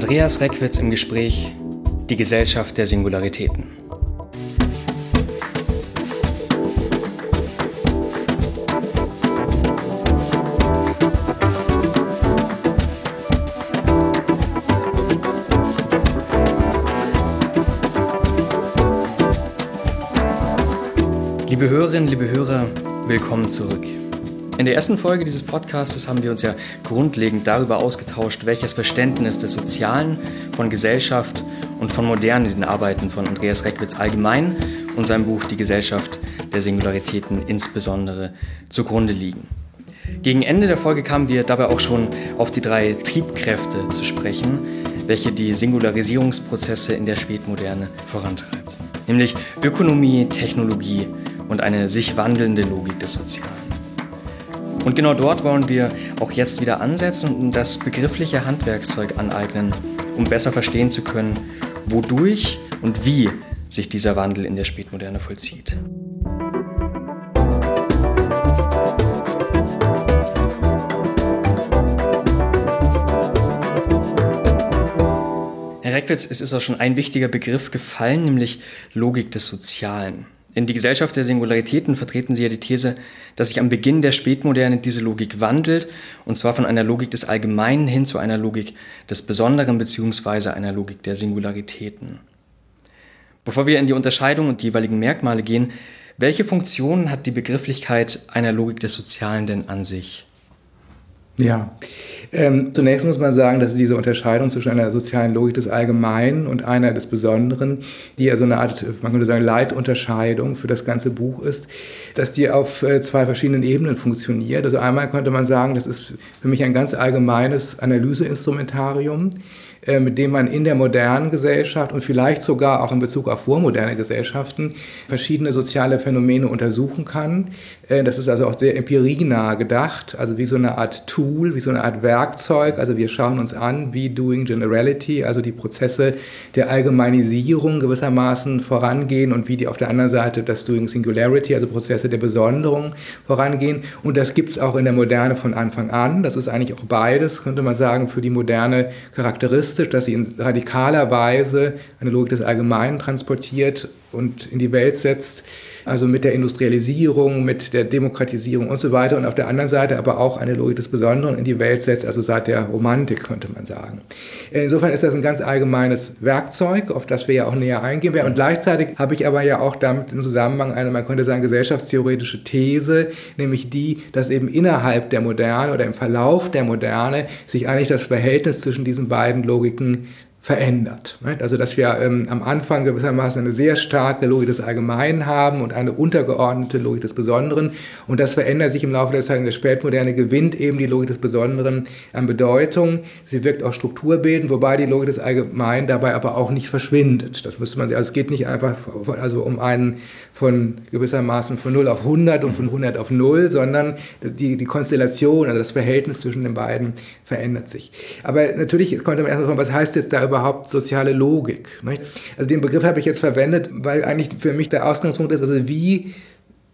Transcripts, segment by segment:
Andreas Reckwitz im Gespräch Die Gesellschaft der Singularitäten. Liebe Hörerinnen, liebe Hörer, willkommen zurück. In der ersten Folge dieses Podcasts haben wir uns ja grundlegend darüber ausgetauscht, welches Verständnis des Sozialen, von Gesellschaft und von Moderne den Arbeiten von Andreas Reckwitz allgemein und seinem Buch Die Gesellschaft der Singularitäten insbesondere zugrunde liegen. Gegen Ende der Folge kamen wir dabei auch schon auf die drei Triebkräfte zu sprechen, welche die Singularisierungsprozesse in der Spätmoderne vorantreibt. Nämlich Ökonomie, Technologie und eine sich wandelnde Logik des Sozialen. Und genau dort wollen wir auch jetzt wieder ansetzen und das begriffliche Handwerkszeug aneignen, um besser verstehen zu können, wodurch und wie sich dieser Wandel in der Spätmoderne vollzieht. Herr Reckwitz, es ist auch schon ein wichtiger Begriff gefallen, nämlich Logik des Sozialen. In die Gesellschaft der Singularitäten vertreten Sie ja die These, dass sich am Beginn der Spätmoderne diese Logik wandelt, und zwar von einer Logik des Allgemeinen hin zu einer Logik des Besonderen bzw. einer Logik der Singularitäten. Bevor wir in die Unterscheidung und die jeweiligen Merkmale gehen, welche Funktionen hat die Begrifflichkeit einer Logik des Sozialen denn an sich? Ja, ähm, zunächst muss man sagen, dass diese Unterscheidung zwischen einer sozialen Logik des Allgemeinen und einer des Besonderen, die ja so eine Art, man könnte sagen, Leitunterscheidung für das ganze Buch ist, dass die auf äh, zwei verschiedenen Ebenen funktioniert. Also einmal könnte man sagen, das ist für mich ein ganz allgemeines Analyseinstrumentarium äh, mit dem man in der modernen Gesellschaft und vielleicht sogar auch in Bezug auf vormoderne Gesellschaften verschiedene soziale Phänomene untersuchen kann. Äh, das ist also auch sehr empirienah gedacht, also wie so eine Art Tool, wie so eine Art Werkzeug. Also wir schauen uns an, wie Doing Generality, also die Prozesse der Allgemeinisierung gewissermaßen vorangehen und wie die auf der anderen Seite das Doing Singularity, also Prozesse der Besonderung vorangehen. Und das gibt es auch in der Moderne von Anfang an. Das ist eigentlich auch beides, könnte man sagen, für die moderne charakteristisch, dass sie in radikaler Weise eine Logik des Allgemeinen transportiert und in die Welt setzt, also mit der Industrialisierung, mit der Demokratisierung und so weiter und auf der anderen Seite aber auch eine Logik des Besonderen in die Welt setzt, also seit der Romantik könnte man sagen. Insofern ist das ein ganz allgemeines Werkzeug, auf das wir ja auch näher eingehen werden und gleichzeitig habe ich aber ja auch damit im Zusammenhang eine, man könnte sagen, gesellschaftstheoretische These, nämlich die, dass eben innerhalb der Moderne oder im Verlauf der Moderne sich eigentlich das Verhältnis zwischen diesen beiden Logiken verändert. Also dass wir ähm, am Anfang gewissermaßen eine sehr starke Logik des Allgemeinen haben und eine untergeordnete Logik des Besonderen und das verändert sich im Laufe der Zeit. In der Spätmoderne gewinnt eben die Logik des Besonderen an Bedeutung. Sie wirkt auch strukturbildend, wobei die Logik des Allgemeinen dabei aber auch nicht verschwindet. Das müsste man, also es geht nicht einfach also um einen von gewissermaßen von 0 auf 100 und von 100 auf 0, sondern die, die Konstellation, also das Verhältnis zwischen den beiden verändert sich. Aber natürlich konnte man erstmal fragen, was heißt jetzt da überhaupt soziale Logik? Also den Begriff habe ich jetzt verwendet, weil eigentlich für mich der Ausgangspunkt ist, also wie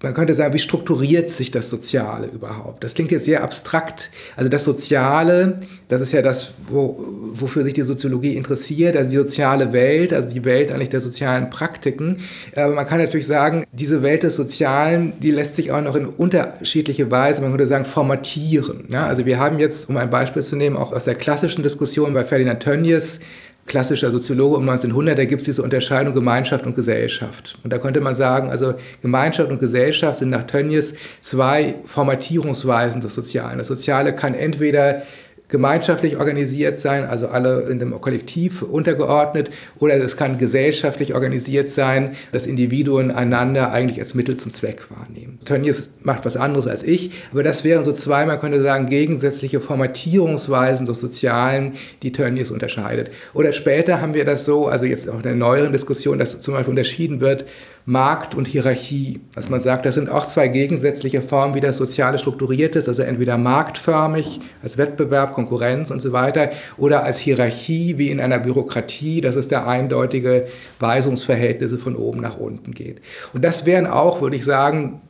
man könnte sagen, wie strukturiert sich das Soziale überhaupt? Das klingt jetzt sehr abstrakt. Also das Soziale, das ist ja das, wo, wofür sich die Soziologie interessiert, also die soziale Welt, also die Welt eigentlich der sozialen Praktiken. Aber man kann natürlich sagen, diese Welt des Sozialen, die lässt sich auch noch in unterschiedliche Weise, man könnte sagen, formatieren. Ja, also wir haben jetzt, um ein Beispiel zu nehmen, auch aus der klassischen Diskussion bei Ferdinand Tönnies, klassischer Soziologe um 1900, da gibt es diese Unterscheidung Gemeinschaft und Gesellschaft. Und da könnte man sagen, also Gemeinschaft und Gesellschaft sind nach Tönnies zwei Formatierungsweisen des Sozialen. Das Soziale kann entweder gemeinschaftlich organisiert sein, also alle in dem Kollektiv untergeordnet, oder es kann gesellschaftlich organisiert sein, dass Individuen einander eigentlich als Mittel zum Zweck wahrnehmen. Tönnies macht was anderes als ich, aber das wären so zwei, man könnte sagen, gegensätzliche Formatierungsweisen des Sozialen, die Tönnies unterscheidet. Oder später haben wir das so, also jetzt auch in der neueren Diskussion, dass zum Beispiel unterschieden wird, Markt und Hierarchie. Dass man sagt, das sind auch zwei gegensätzliche Formen, wie das Soziale strukturiert ist, also entweder marktförmig, als Wettbewerb, Konkurrenz und so weiter, oder als Hierarchie, wie in einer Bürokratie, dass es da eindeutige Weisungsverhältnisse von oben nach unten geht. Und das wären auch, würde ich sagen,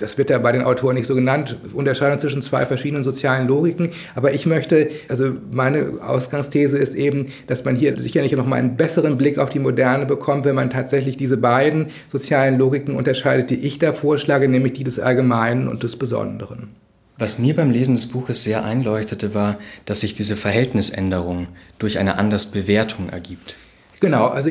das wird ja bei den Autoren nicht so genannt, Unterscheidung zwischen zwei verschiedenen sozialen Logiken. Aber ich möchte, also meine Ausgangsthese ist eben, dass man hier sicherlich noch mal einen besseren Blick auf die Moderne bekommt, wenn man tatsächlich diese beiden sozialen Logiken unterscheidet, die ich da vorschlage, nämlich die des Allgemeinen und des Besonderen. Was mir beim Lesen des Buches sehr einleuchtete, war, dass sich diese Verhältnisänderung durch eine Andersbewertung ergibt. Genau, also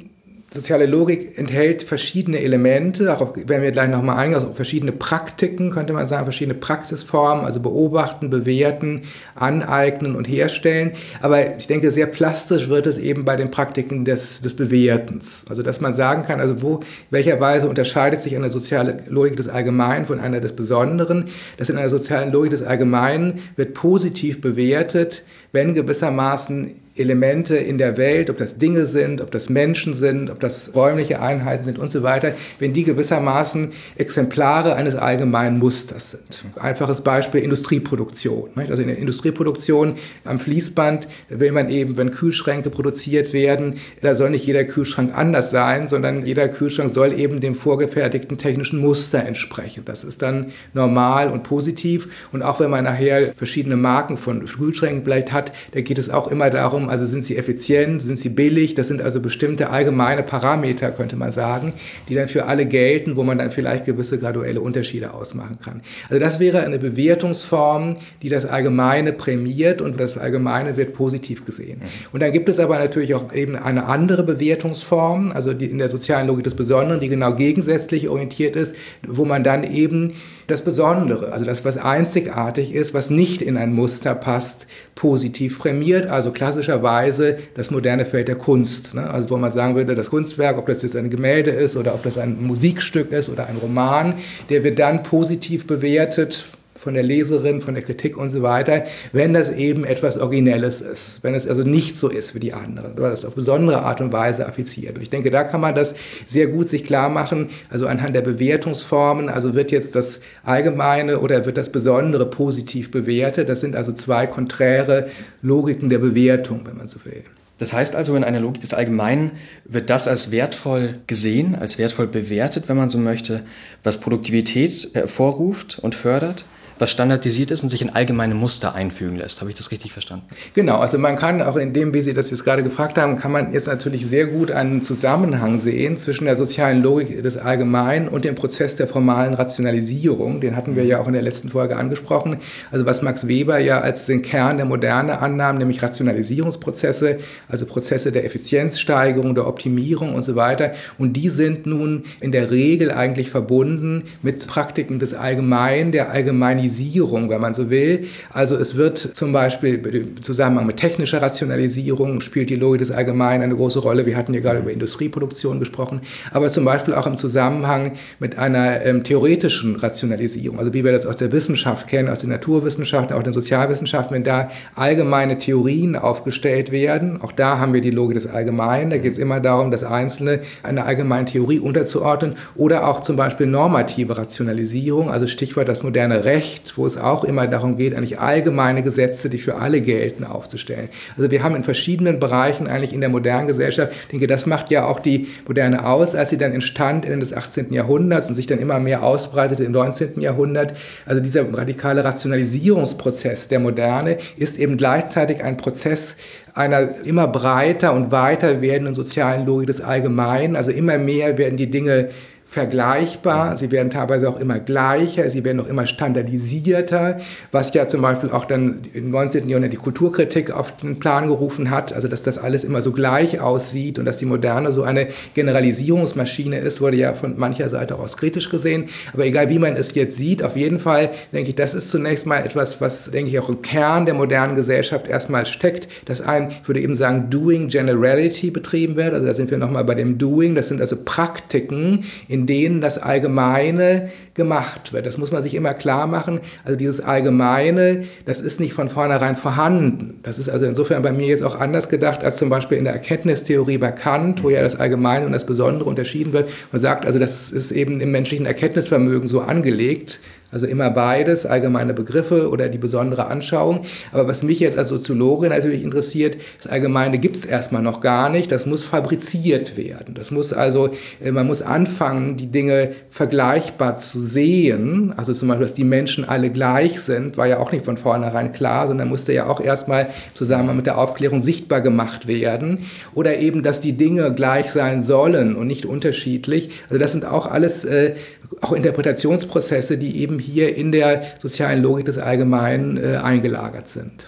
Soziale Logik enthält verschiedene Elemente, auch werden wir gleich nochmal eingehen, also verschiedene Praktiken, könnte man sagen, verschiedene Praxisformen, also beobachten, bewerten, aneignen und herstellen. Aber ich denke, sehr plastisch wird es eben bei den Praktiken des, des Bewertens. Also, dass man sagen kann, also wo, welcher Weise unterscheidet sich eine soziale Logik des Allgemeinen von einer des Besonderen. dass in einer sozialen Logik des Allgemeinen wird positiv bewertet, wenn gewissermaßen Elemente in der Welt, ob das Dinge sind, ob das Menschen sind, ob das räumliche Einheiten sind und so weiter, wenn die gewissermaßen Exemplare eines allgemeinen Musters sind. Einfaches Beispiel Industrieproduktion. Also in der Industrieproduktion am Fließband will man eben, wenn Kühlschränke produziert werden, da soll nicht jeder Kühlschrank anders sein, sondern jeder Kühlschrank soll eben dem vorgefertigten technischen Muster entsprechen. Das ist dann normal und positiv. Und auch wenn man nachher verschiedene Marken von Kühlschränken vielleicht hat, da geht es auch immer darum, also sind sie effizient, sind sie billig, das sind also bestimmte allgemeine Parameter, könnte man sagen, die dann für alle gelten, wo man dann vielleicht gewisse graduelle Unterschiede ausmachen kann. Also das wäre eine Bewertungsform, die das Allgemeine prämiert und das Allgemeine wird positiv gesehen. Mhm. Und dann gibt es aber natürlich auch eben eine andere Bewertungsform, also die in der sozialen Logik des Besonderen, die genau gegensätzlich orientiert ist, wo man dann eben das Besondere, also das, was einzigartig ist, was nicht in ein Muster passt, positiv prämiert. Also klassischerweise das moderne Feld der Kunst. Ne? Also wo man sagen würde, das Kunstwerk, ob das jetzt ein Gemälde ist oder ob das ein Musikstück ist oder ein Roman, der wird dann positiv bewertet von der Leserin, von der Kritik und so weiter, wenn das eben etwas Originelles ist, wenn es also nicht so ist wie die anderen, oder das auf besondere Art und Weise affiziert. Und ich denke, da kann man das sehr gut sich klar machen, also anhand der Bewertungsformen, also wird jetzt das Allgemeine oder wird das Besondere positiv bewertet. Das sind also zwei konträre Logiken der Bewertung, wenn man so will. Das heißt also, in einer Logik des Allgemeinen wird das als wertvoll gesehen, als wertvoll bewertet, wenn man so möchte, was Produktivität hervorruft und fördert was standardisiert ist und sich in allgemeine Muster einfügen lässt. Habe ich das richtig verstanden? Genau, also man kann auch in dem, wie Sie das jetzt gerade gefragt haben, kann man jetzt natürlich sehr gut einen Zusammenhang sehen zwischen der sozialen Logik des Allgemeinen und dem Prozess der formalen Rationalisierung. Den hatten wir ja auch in der letzten Folge angesprochen. Also was Max Weber ja als den Kern der Moderne annahm, nämlich Rationalisierungsprozesse, also Prozesse der Effizienzsteigerung, der Optimierung und so weiter. Und die sind nun in der Regel eigentlich verbunden mit Praktiken des Allgemeinen, der Allgemeinisierung Rationalisierung, wenn man so will. Also es wird zum Beispiel im Zusammenhang mit technischer Rationalisierung spielt die Logik des Allgemeinen eine große Rolle. Wir hatten ja gerade über Industrieproduktion gesprochen, aber zum Beispiel auch im Zusammenhang mit einer ähm, theoretischen Rationalisierung, also wie wir das aus der Wissenschaft kennen, aus den Naturwissenschaften, auch den Sozialwissenschaften, wenn da allgemeine Theorien aufgestellt werden, auch da haben wir die Logik des Allgemeinen. Da geht es immer darum, das Einzelne einer allgemeinen Theorie unterzuordnen oder auch zum Beispiel normative Rationalisierung, also Stichwort das moderne Recht Recht, wo es auch immer darum geht, eigentlich allgemeine Gesetze, die für alle gelten, aufzustellen. Also wir haben in verschiedenen Bereichen eigentlich in der modernen Gesellschaft, ich denke, das macht ja auch die Moderne aus, als sie dann entstand Ende des 18. Jahrhunderts und sich dann immer mehr ausbreitete im 19. Jahrhundert. Also dieser radikale Rationalisierungsprozess der Moderne ist eben gleichzeitig ein Prozess einer immer breiter und weiter werdenden sozialen Logik des Allgemeinen. Also immer mehr werden die Dinge vergleichbar, sie werden teilweise auch immer gleicher, sie werden auch immer standardisierter, was ja zum Beispiel auch dann im 19. Jahrhundert die Kulturkritik auf den Plan gerufen hat, also dass das alles immer so gleich aussieht und dass die Moderne so eine Generalisierungsmaschine ist, wurde ja von mancher Seite aus kritisch gesehen. Aber egal wie man es jetzt sieht, auf jeden Fall denke ich, das ist zunächst mal etwas, was denke ich auch im Kern der modernen Gesellschaft erstmal steckt, dass ein, ich würde eben sagen, Doing Generality betrieben wird. Also da sind wir nochmal bei dem Doing, das sind also Praktiken, in in denen das Allgemeine gemacht wird. Das muss man sich immer klar machen. Also dieses Allgemeine, das ist nicht von vornherein vorhanden. Das ist also insofern bei mir jetzt auch anders gedacht als zum Beispiel in der Erkenntnistheorie bei Kant, wo ja das Allgemeine und das Besondere unterschieden wird. Man sagt also, das ist eben im menschlichen Erkenntnisvermögen so angelegt, Also immer beides, allgemeine Begriffe oder die besondere Anschauung. Aber was mich jetzt als Soziologe natürlich interessiert, das Allgemeine gibt es erstmal noch gar nicht. Das muss fabriziert werden. Das muss also, äh, man muss anfangen, die Dinge vergleichbar zu sehen. Also zum Beispiel, dass die Menschen alle gleich sind, war ja auch nicht von vornherein klar, sondern musste ja auch erstmal zusammen mit der Aufklärung sichtbar gemacht werden. Oder eben, dass die Dinge gleich sein sollen und nicht unterschiedlich. Also das sind auch alles äh, auch Interpretationsprozesse, die eben hier in der sozialen Logik des Allgemeinen äh, eingelagert sind.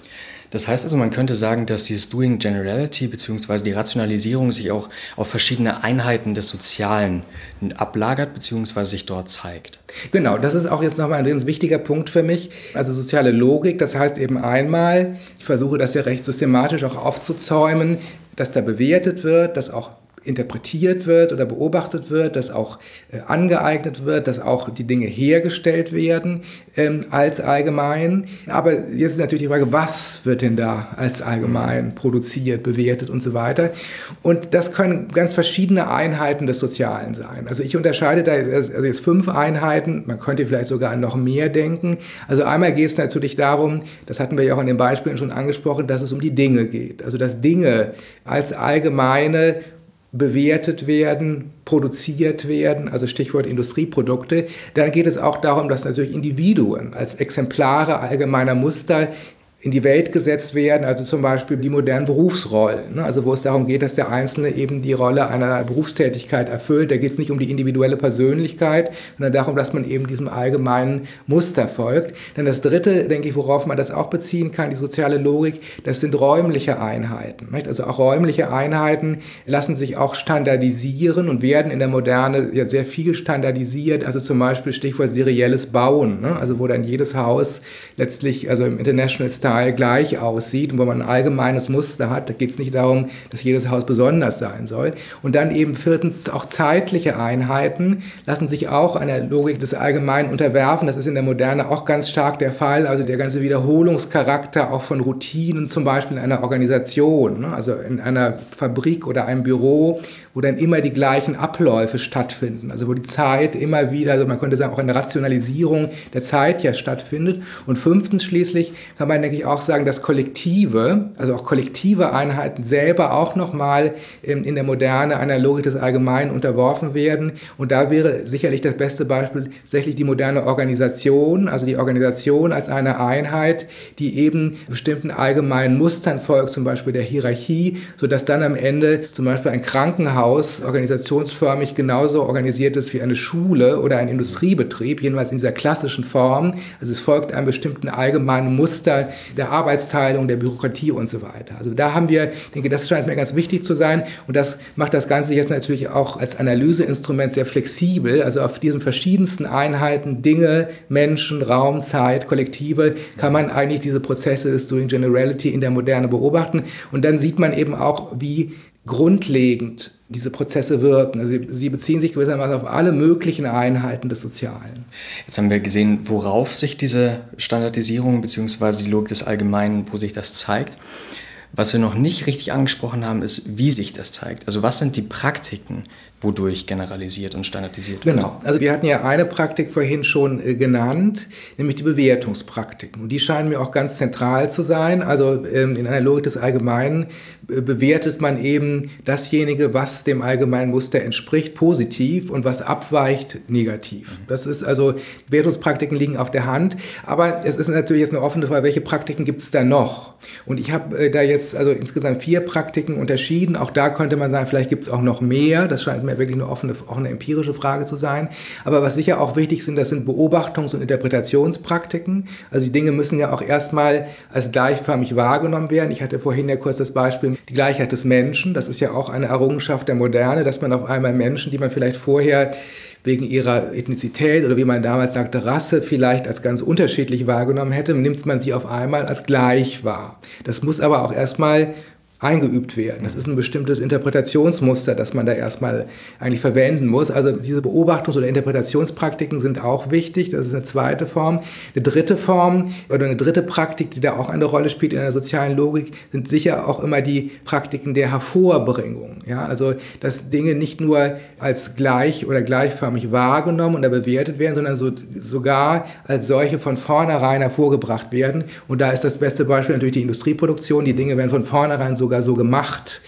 Das heißt also, man könnte sagen, dass dieses Doing Generality bzw. die Rationalisierung sich auch auf verschiedene Einheiten des Sozialen ablagert bzw. sich dort zeigt. Genau, das ist auch jetzt nochmal ein ganz wichtiger Punkt für mich. Also soziale Logik, das heißt eben einmal, ich versuche das ja recht systematisch auch aufzuzäumen, dass da bewertet wird, dass auch interpretiert wird oder beobachtet wird, dass auch äh, angeeignet wird, dass auch die Dinge hergestellt werden ähm, als allgemein. Aber jetzt ist natürlich die Frage, was wird denn da als allgemein produziert, bewertet und so weiter. Und das können ganz verschiedene Einheiten des Sozialen sein. Also ich unterscheide da also jetzt fünf Einheiten, man könnte vielleicht sogar an noch mehr denken. Also einmal geht es natürlich darum, das hatten wir ja auch in den Beispielen schon angesprochen, dass es um die Dinge geht. Also dass Dinge als allgemeine bewertet werden, produziert werden, also Stichwort Industrieprodukte, dann geht es auch darum, dass natürlich Individuen als Exemplare allgemeiner Muster in die Welt gesetzt werden, also zum Beispiel die modernen Berufsrollen, ne? also wo es darum geht, dass der Einzelne eben die Rolle einer Berufstätigkeit erfüllt. Da geht es nicht um die individuelle Persönlichkeit, sondern darum, dass man eben diesem allgemeinen Muster folgt. Dann das Dritte, denke ich, worauf man das auch beziehen kann, die soziale Logik, das sind räumliche Einheiten. Nicht? Also auch räumliche Einheiten lassen sich auch standardisieren und werden in der Moderne ja sehr viel standardisiert, also zum Beispiel Stichwort serielles Bauen, ne? also wo dann jedes Haus letztlich, also im International Style, Teil gleich aussieht und wo man ein allgemeines Muster hat. Da geht es nicht darum, dass jedes Haus besonders sein soll. Und dann eben viertens auch zeitliche Einheiten lassen sich auch einer Logik des Allgemeinen unterwerfen. Das ist in der Moderne auch ganz stark der Fall. Also der ganze Wiederholungscharakter auch von Routinen, zum Beispiel in einer Organisation, ne? also in einer Fabrik oder einem Büro, wo dann immer die gleichen Abläufe stattfinden. Also wo die Zeit immer wieder, also man könnte sagen, auch eine Rationalisierung der Zeit ja stattfindet. Und fünftens schließlich kann man, denke ich, auch sagen, dass Kollektive, also auch kollektive Einheiten selber auch nochmal in der Moderne einer Logik des Allgemeinen unterworfen werden. Und da wäre sicherlich das beste Beispiel tatsächlich die moderne Organisation, also die Organisation als eine Einheit, die eben bestimmten allgemeinen Mustern folgt, zum Beispiel der Hierarchie, sodass dann am Ende zum Beispiel ein Krankenhaus organisationsförmig genauso organisiert ist wie eine Schule oder ein Industriebetrieb, jedenfalls in dieser klassischen Form. Also es folgt einem bestimmten allgemeinen Muster der Arbeitsteilung, der Bürokratie und so weiter. Also da haben wir, denke, das scheint mir ganz wichtig zu sein und das macht das Ganze jetzt natürlich auch als Analyseinstrument sehr flexibel. Also auf diesen verschiedensten Einheiten, Dinge, Menschen, Raum, Zeit, Kollektive, kann man eigentlich diese Prozesse des Doing Generality in der Moderne beobachten und dann sieht man eben auch, wie grundlegend diese Prozesse wirken. Also sie beziehen sich gewissermaßen auf alle möglichen Einheiten des Sozialen. Jetzt haben wir gesehen, worauf sich diese Standardisierung bzw. die Logik des Allgemeinen, wo sich das zeigt. Was wir noch nicht richtig angesprochen haben, ist, wie sich das zeigt. Also was sind die Praktiken, wodurch generalisiert und standardisiert wird. Genau. Also wir hatten ja eine Praktik vorhin schon äh, genannt, nämlich die Bewertungspraktiken. Und die scheinen mir auch ganz zentral zu sein. Also ähm, in einer Logik des Allgemeinen bewertet man eben dasjenige, was dem allgemeinen Muster entspricht, positiv und was abweicht, negativ. Mhm. Das ist also, Bewertungspraktiken liegen auf der Hand. Aber es ist natürlich jetzt eine offene Frage, welche Praktiken gibt es da noch? Und ich habe äh, da jetzt also insgesamt vier Praktiken unterschieden. Auch da könnte man sagen, vielleicht gibt es auch noch mehr. Das scheint mir wirklich eine offene, auch eine empirische Frage zu sein. Aber was sicher auch wichtig sind, das sind Beobachtungs- und Interpretationspraktiken. Also die Dinge müssen ja auch erstmal als gleichförmig wahrgenommen werden. Ich hatte vorhin ja kurz das Beispiel, die Gleichheit des Menschen. Das ist ja auch eine Errungenschaft der Moderne, dass man auf einmal Menschen, die man vielleicht vorher wegen ihrer Ethnizität oder wie man damals sagte, Rasse vielleicht als ganz unterschiedlich wahrgenommen hätte, nimmt man sie auf einmal als gleich wahr. Das muss aber auch erstmal eingeübt werden. Das ist ein bestimmtes Interpretationsmuster, das man da erstmal eigentlich verwenden muss. Also diese Beobachtungs- oder Interpretationspraktiken sind auch wichtig. Das ist eine zweite Form. Eine dritte Form oder eine dritte Praktik, die da auch eine Rolle spielt in der sozialen Logik, sind sicher auch immer die Praktiken der Hervorbringung. Ja, also dass Dinge nicht nur als gleich oder gleichförmig wahrgenommen oder bewertet werden, sondern so, sogar als solche von vornherein hervorgebracht werden. Und da ist das beste Beispiel natürlich die Industrieproduktion. Die Dinge werden von vornherein so sogar so gemacht,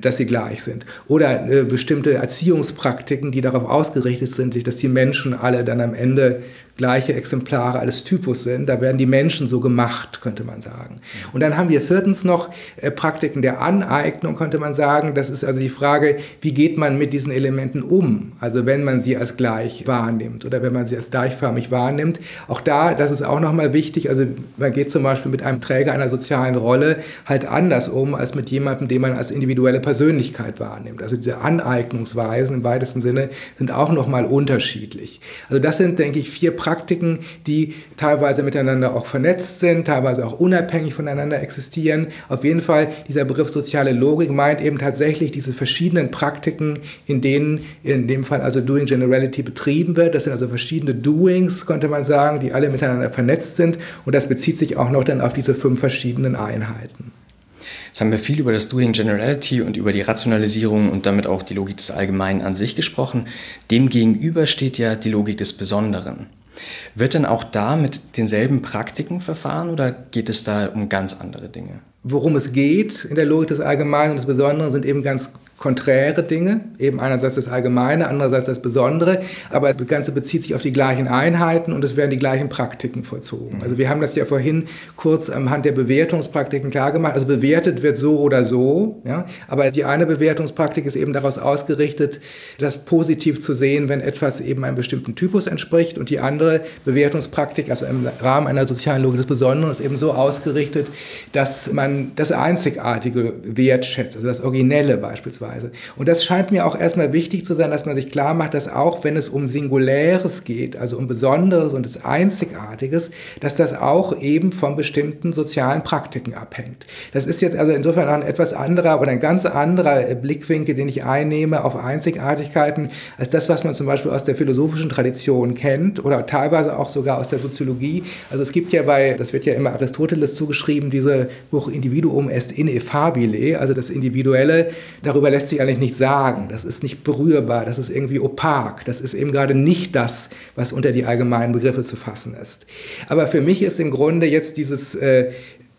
dass sie gleich sind. Oder äh, bestimmte Erziehungspraktiken, die darauf ausgerichtet sind, dass die Menschen alle dann am Ende gleiche Exemplare alles Typus sind. Da werden die Menschen so gemacht, könnte man sagen. Und dann haben wir viertens noch äh, Praktiken der Aneignung, könnte man sagen. Das ist also die Frage, wie geht man mit diesen Elementen um? Also wenn man sie als gleich wahrnimmt oder wenn man sie als gleichförmig wahrnimmt. Auch da, das ist auch nochmal wichtig. Also man geht zum Beispiel mit einem Träger einer sozialen Rolle halt anders um als mit jemandem, den man als individuelle Persönlichkeit wahrnimmt. Also diese Aneignungsweisen im weitesten Sinne sind auch nochmal unterschiedlich. Also das sind, denke ich, vier Praktiken, Praktiken, die teilweise miteinander auch vernetzt sind, teilweise auch unabhängig voneinander existieren. Auf jeden Fall, dieser Begriff soziale Logik meint eben tatsächlich diese verschiedenen Praktiken, in denen in dem Fall also Doing Generality betrieben wird. Das sind also verschiedene Doings, könnte man sagen, die alle miteinander vernetzt sind. Und das bezieht sich auch noch dann auf diese fünf verschiedenen Einheiten. Jetzt haben wir viel über das Doing Generality und über die Rationalisierung und damit auch die Logik des Allgemeinen an sich gesprochen. Demgegenüber steht ja die Logik des Besonderen. Wird denn auch da mit denselben Praktiken verfahren oder geht es da um ganz andere Dinge? Worum es geht in der Logik des Allgemeinen und des Besonderen sind eben ganz konträre Dinge, eben einerseits das Allgemeine, andererseits das Besondere, aber das Ganze bezieht sich auf die gleichen Einheiten und es werden die gleichen Praktiken vollzogen. Also wir haben das ja vorhin kurz anhand der Bewertungspraktiken klargemacht. Also bewertet wird so oder so, ja, aber die eine Bewertungspraktik ist eben daraus ausgerichtet, das positiv zu sehen, wenn etwas eben einem bestimmten Typus entspricht. Und die andere Bewertungspraktik, also im Rahmen einer sozialen Logik des Besonderen, ist eben so ausgerichtet, dass man das Einzigartige wertschätzt, also das Originelle beispielsweise beispielsweise. Und das scheint mir auch erstmal wichtig zu sein, dass man sich klar macht, dass auch wenn es um Singuläres geht, also um Besonderes und das Einzigartiges, dass das auch eben von bestimmten sozialen Praktiken abhängt. Das ist jetzt also insofern ein etwas anderer oder ein ganz anderer Blickwinkel, den ich einnehme auf Einzigartigkeiten, als das, was man zum Beispiel aus der philosophischen Tradition kennt oder teilweise auch sogar aus der Soziologie. Also es gibt ja bei, das wird ja immer Aristoteles zugeschrieben, diese Buch Individuum est ineffabile, also das Individuelle, darüber lässt lässt sich eigentlich nicht sagen. Das ist nicht berührbar, das ist irgendwie opak. Das ist eben gerade nicht das, was unter die allgemeinen Begriffe zu fassen ist. Aber für mich ist im Grunde jetzt dieses äh,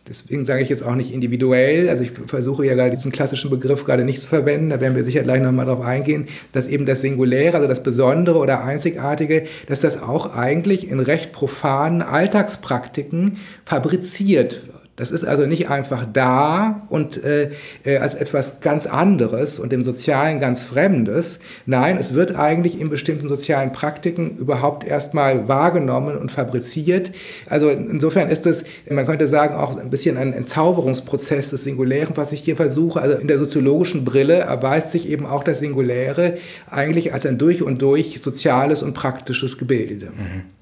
Deswegen sage ich jetzt auch nicht individuell. Also ich versuche ja gerade diesen klassischen Begriff gerade nicht zu verwenden. Da werden wir sicher gleich nochmal drauf eingehen, dass eben das Singuläre, also das Besondere oder Einzigartige, dass das auch eigentlich in recht profanen Alltagspraktiken fabriziert wird. Das ist also nicht einfach da und äh, äh, als etwas ganz anderes und dem Sozialen ganz Fremdes. Nein, es wird eigentlich in bestimmten sozialen Praktiken überhaupt erstmal wahrgenommen und fabriziert. Also insofern ist es, man könnte sagen, auch ein bisschen ein Entzauberungsprozess des Singulären, was ich hier versuche. Also in der soziologischen Brille erweist sich eben auch das Singuläre eigentlich als ein durch und durch soziales und praktisches Gebilde. Mhm.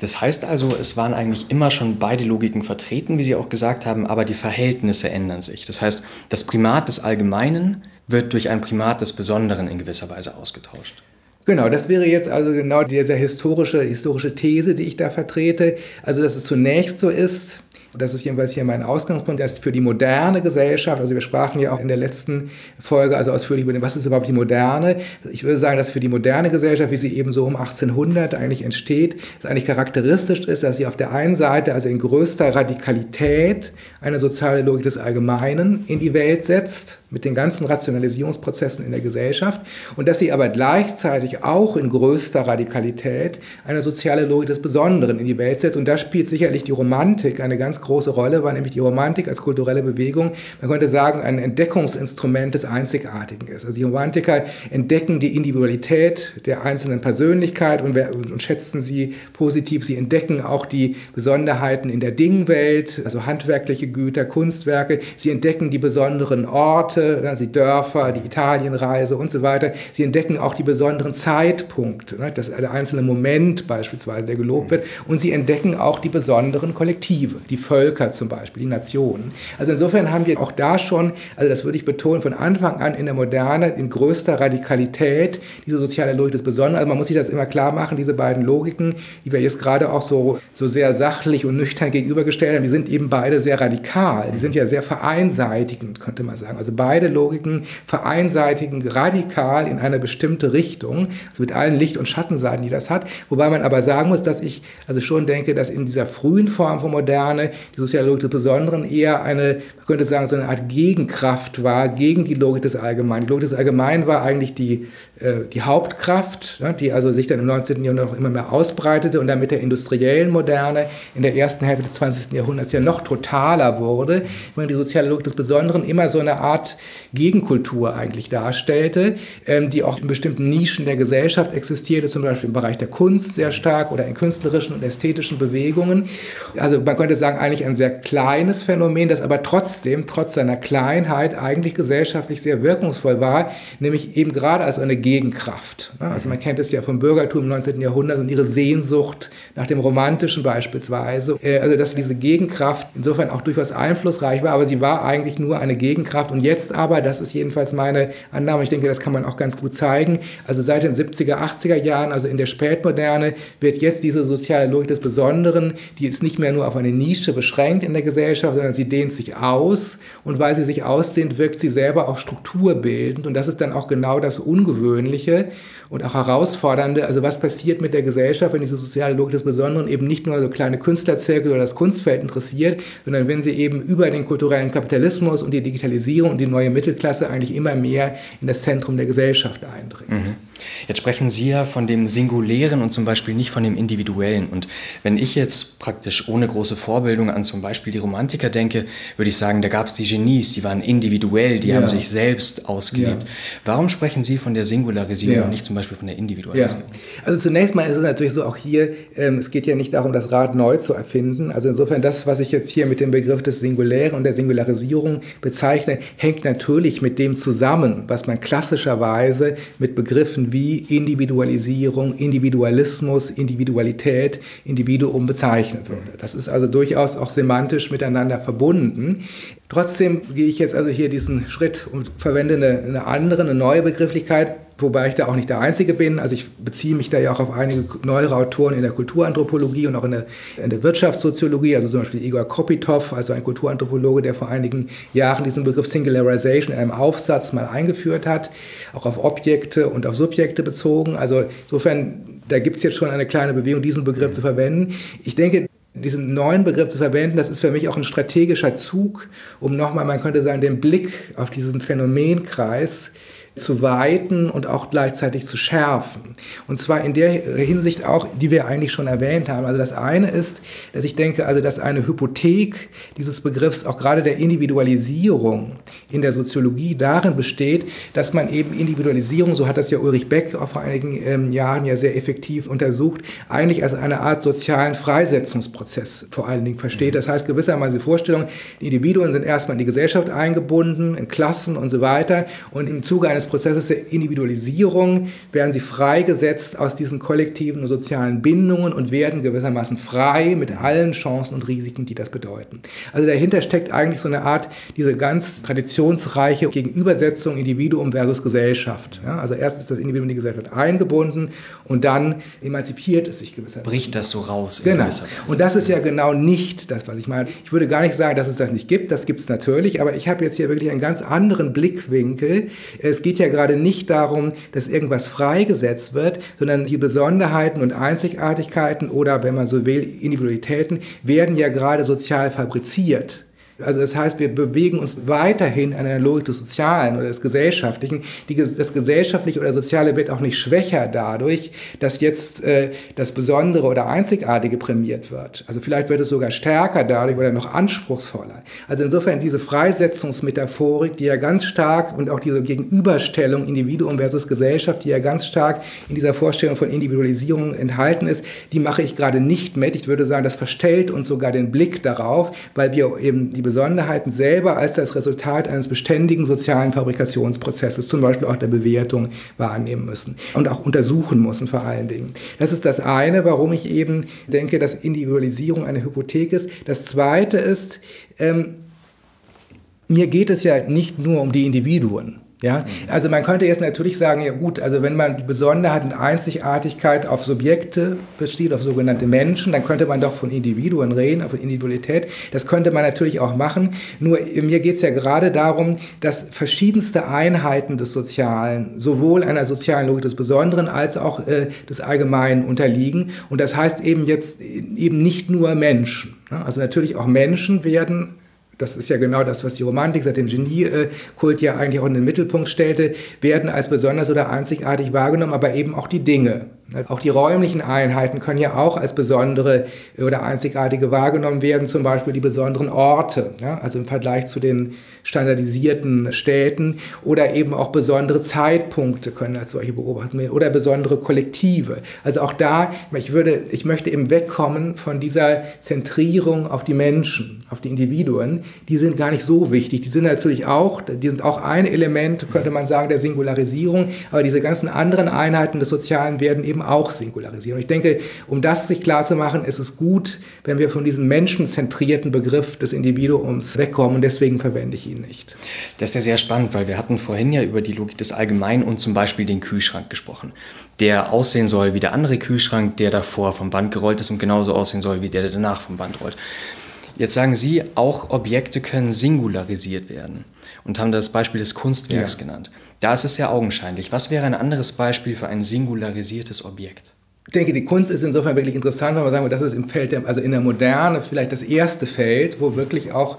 Das heißt also, es waren eigentlich immer schon beide Logiken vertreten, wie Sie auch gesagt haben, aber die Verhältnisse ändern sich. Das heißt, das Primat des Allgemeinen wird durch ein Primat des Besonderen in gewisser Weise ausgetauscht. Genau, das wäre jetzt also genau diese historische, historische These, die ich da vertrete. Also, dass es zunächst so ist, das ist jedenfalls hier mein Ausgangspunkt, dass für die moderne Gesellschaft, also wir sprachen ja auch in der letzten Folge also ausführlich über den, was ist überhaupt die moderne. Ich würde sagen, dass für die moderne Gesellschaft, wie sie eben so um 1800 eigentlich entsteht, es eigentlich charakteristisch ist, dass sie auf der einen Seite also in größter Radikalität eine soziale Logik des Allgemeinen in die Welt setzt, mit den ganzen Rationalisierungsprozessen in der Gesellschaft und dass sie aber gleichzeitig auch in größter Radikalität eine soziale Logik des Besonderen in die Welt setzt. Und da spielt sicherlich die Romantik eine ganz große Rolle, weil nämlich die Romantik als kulturelle Bewegung, man könnte sagen, ein Entdeckungsinstrument des Einzigartigen ist. Also die Romantiker entdecken die Individualität der einzelnen Persönlichkeit und, und schätzen sie positiv. Sie entdecken auch die Besonderheiten in der Dingwelt, also handwerkliche Güter, Kunstwerke. Sie entdecken die besonderen Orte, Orte, ne, die Dörfer, die Italienreise und so weiter. Sie entdecken auch die besonderen Zeitpunkte, ne, das der einzelne Moment beispielsweise, der gelobt wird. Und sie entdecken auch die besonderen Kollektive, die Völker zum Beispiel, die Nationen. Also insofern haben wir auch da schon, also das würde ich betonen, von Anfang an in der Moderne in größter Radikalität diese soziale Logik des Besonderen. Also man muss sich das immer klar machen, diese beiden Logiken, die wir jetzt gerade auch so, so sehr sachlich und nüchtern gegenübergestellt haben, die sind eben beide sehr radikal. Die sind ja sehr vereinseitigend, könnte man sagen. Also beide Logiken vereinseitigen radikal in eine bestimmte Richtung, also mit allen Licht- und Schattenseiten, die das hat. Wobei man aber sagen muss, dass ich also schon denke, dass in dieser frühen Form von Moderne die soziale Logik des Besonderen eher eine, könnte sagen, so eine Art Gegenkraft war gegen die Logik des Allgemeinen. Die Logik des Allgemeinen war eigentlich die äh, die Hauptkraft, ne, die also sich dann im 19. Jahrhundert noch immer mehr ausbreitete und dann mit der industriellen Moderne in der ersten Hälfte des 20. Jahrhunderts ja noch totaler wurde, wenn die soziale Logik des Besonderen immer so eine Art Gegenkultur eigentlich darstellte, ähm, die auch in bestimmten Nischen der Gesellschaft existierte, zum Beispiel im Bereich der Kunst sehr stark oder in künstlerischen und ästhetischen Bewegungen. Also man könnte sagen, eigentlich ein sehr kleines Phänomen, das aber trotzdem, trotz seiner Kleinheit, eigentlich gesellschaftlich sehr wirkungsvoll war, nämlich eben gerade als eine Gegenkraft. Also man kennt es ja vom Bürgertum im 19. Jahrhundert und ihre Sehnsucht nach dem Romantischen beispielsweise. Äh, also dass diese Gegenkraft insofern auch durchaus einflussreich war, aber sie war eigentlich nur eine Gegenkraft. Und jetzt aber, das ist jedenfalls meine Annahme, ich denke, das kann man auch ganz gut zeigen, also seit den 70er, 80er Jahren, also in der Spätmoderne, wird jetzt diese soziale Logik des Besonderen, die ist nicht mehr nur auf eine Nische beschränkt in der Gesellschaft, sondern sie dehnt sich aus. Und weil sie sich ausdehnt, wirkt sie selber auch strukturbildend. Und das ist dann auch genau das Ungewöhnliche und auch herausfordernde. Also was passiert mit der Gesellschaft, wenn diese soziale Logik des Besonderen eben nicht nur so kleine Künstlerzirkel oder das Kunstfeld interessiert, sondern wenn sie eben über den kulturellen Kapitalismus und die Digitalisierung und die neue Mittelklasse eigentlich immer mehr in das Zentrum der Gesellschaft eindringt. Mhm. Jetzt sprechen Sie ja von dem Singulären und zum Beispiel nicht von dem Individuellen. Und wenn ich jetzt praktisch ohne große Vorbildung an zum Beispiel die Romantiker denke, würde ich sagen, da gab es die Genies, die waren individuell, die ja. haben sich selbst ausgelebt. Ja. Warum sprechen Sie von der Singularisierung ja. und nicht zum Beispiel von der Individualisierung? Also zunächst mal ist es natürlich so auch hier, ähm, es geht ja nicht darum, das Rad neu zu erfinden. Also insofern das, was ich jetzt hier mit dem Begriff des Singulären und der Singularisierung bezeichne, hängt natürlich mit dem zusammen, was man klassischerweise mit Begriffen wie Individualisierung, Individualismus, Individualität, Individuum bezeichnet würde. Das ist also durchaus auch semantisch miteinander verbunden. Trotzdem gehe ich jetzt also hier diesen Schritt und verwende eine, eine andere, eine neue Begrifflichkeit, wobei ich da auch nicht der Einzige bin. Also ich beziehe mich da ja auch auf einige neuere Autoren in der Kulturanthropologie und auch in der, in der Wirtschaftssoziologie, also zum Beispiel Igor Kopitov, also ein Kulturanthropologe, der vor einigen Jahren diesen Begriff Singularization in einem Aufsatz mal eingeführt hat, auch auf Objekte und auf Subjekte bezogen. Also insofern, da gibt es jetzt schon eine kleine Bewegung, diesen Begriff zu verwenden. Ich denke, diesen neuen Begriff zu verwenden, das ist für mich auch ein strategischer Zug, um nochmal, man könnte sagen, den Blick auf diesen Phänomenkreis zu weiten und auch gleichzeitig zu schärfen. Und zwar in der Hinsicht auch, die wir eigentlich schon erwähnt haben. Also das eine ist, dass ich denke, also dass eine Hypothek dieses Begriffs auch gerade der Individualisierung in der Soziologie darin besteht, dass man eben Individualisierung, so hat das ja Ulrich Beck auch vor einigen ähm, Jahren ja sehr effektiv untersucht, eigentlich als eine Art sozialen Freisetzungsprozess vor allen Dingen versteht. Das heißt gewissermaßen die Vorstellung, die Individuen sind erstmal in die Gesellschaft eingebunden, in Klassen und so weiter und im Zuge eines Prozesses der Individualisierung werden sie freigesetzt aus diesen kollektiven und sozialen Bindungen und werden gewissermaßen frei mit allen Chancen und Risiken, die das bedeuten. Also dahinter steckt eigentlich so eine Art, diese ganz traditionsreiche Gegenübersetzung Individuum versus Gesellschaft. Ja, also erst ist das Individuum in die Gesellschaft eingebunden und dann emanzipiert es sich gewissermaßen. Bricht das so raus. Genau. Und das ist ja genau nicht das, was ich meine. Ich würde gar nicht sagen, dass es das nicht gibt. Das gibt es natürlich. Aber ich habe jetzt hier wirklich einen ganz anderen Blickwinkel. Es geht ja gerade nicht darum, dass irgendwas freigesetzt wird, sondern die Besonderheiten und Einzigartigkeiten oder, wenn man so will, Individualitäten werden ja gerade sozial fabriziert. Also das heißt, wir bewegen uns weiterhin an einer Logik des Sozialen oder des Gesellschaftlichen. Die, das Gesellschaftliche oder Soziale wird auch nicht schwächer dadurch, dass jetzt äh, das Besondere oder Einzigartige prämiert wird. Also vielleicht wird es sogar stärker dadurch oder noch anspruchsvoller. Also insofern diese Freisetzungsmetaphorik, die ja ganz stark und auch diese Gegenüberstellung Individuum versus Gesellschaft, die ja ganz stark in dieser Vorstellung von Individualisierung enthalten ist, die mache ich gerade nicht mit. Ich würde sagen, das verstellt uns sogar den Blick darauf, weil wir eben die Besonderheiten selber als das Resultat eines beständigen sozialen Fabrikationsprozesses, zum Beispiel auch der Bewertung, wahrnehmen müssen und auch untersuchen müssen vor allen Dingen. Das ist das eine, warum ich eben denke, dass Individualisierung eine Hypothek ist. Das zweite ist, ähm, mir geht es ja nicht nur um die Individuen. Ja, also man könnte jetzt natürlich sagen, ja gut, also wenn man die Besonderheit und Einzigartigkeit auf Subjekte bezieht, auf sogenannte Menschen, dann könnte man doch von Individuen reden, von Individualität. Das könnte man natürlich auch machen. Nur mir geht es ja gerade darum, dass verschiedenste Einheiten des Sozialen, sowohl einer sozialen Logik des Besonderen als auch äh, des Allgemeinen unterliegen. Und das heißt eben jetzt eben nicht nur Menschen. Also natürlich auch Menschen werden das ist ja genau das, was die Romantik seit dem Genie-Kult ja eigentlich auch in den Mittelpunkt stellte, werden als besonders oder einzigartig wahrgenommen, aber eben auch die Dinge. Auch die räumlichen Einheiten können ja auch als besondere oder einzigartige wahrgenommen werden, zum Beispiel die besonderen Orte, ja, also im Vergleich zu den standardisierten Städten oder eben auch besondere Zeitpunkte können als solche beobachtet werden oder besondere Kollektive. Also auch da, ich würde, ich möchte eben wegkommen von dieser Zentrierung auf die Menschen, auf die Individuen. Die sind gar nicht so wichtig. Die sind natürlich auch, die sind auch ein Element, könnte man sagen, der Singularisierung. Aber diese ganzen anderen Einheiten des Sozialen werden eben auch singularisieren. Und ich denke, um das sich klar zu machen, ist es gut, wenn wir von diesem menschenzentrierten Begriff des Individuums wegkommen. Und deswegen verwende ich ihn ihn nicht. Das ist ja sehr spannend, weil wir hatten vorhin ja über die Logik des Allgemeinen und zum Beispiel den Kühlschrank gesprochen, der aussehen soll wie der andere Kühlschrank, der davor vom Band gerollt ist und genauso aussehen soll wie der, der danach vom Band rollt. Jetzt sagen Sie, auch Objekte können singularisiert werden und haben das Beispiel des Kunstwerks ja. genannt. Da ist es sehr augenscheinlich. Was wäre ein anderes Beispiel für ein singularisiertes Objekt? Ich denke, die Kunst ist insofern wirklich interessant, weil man sagen, das ist im Feld, der, also in der Moderne vielleicht das erste Feld, wo wirklich auch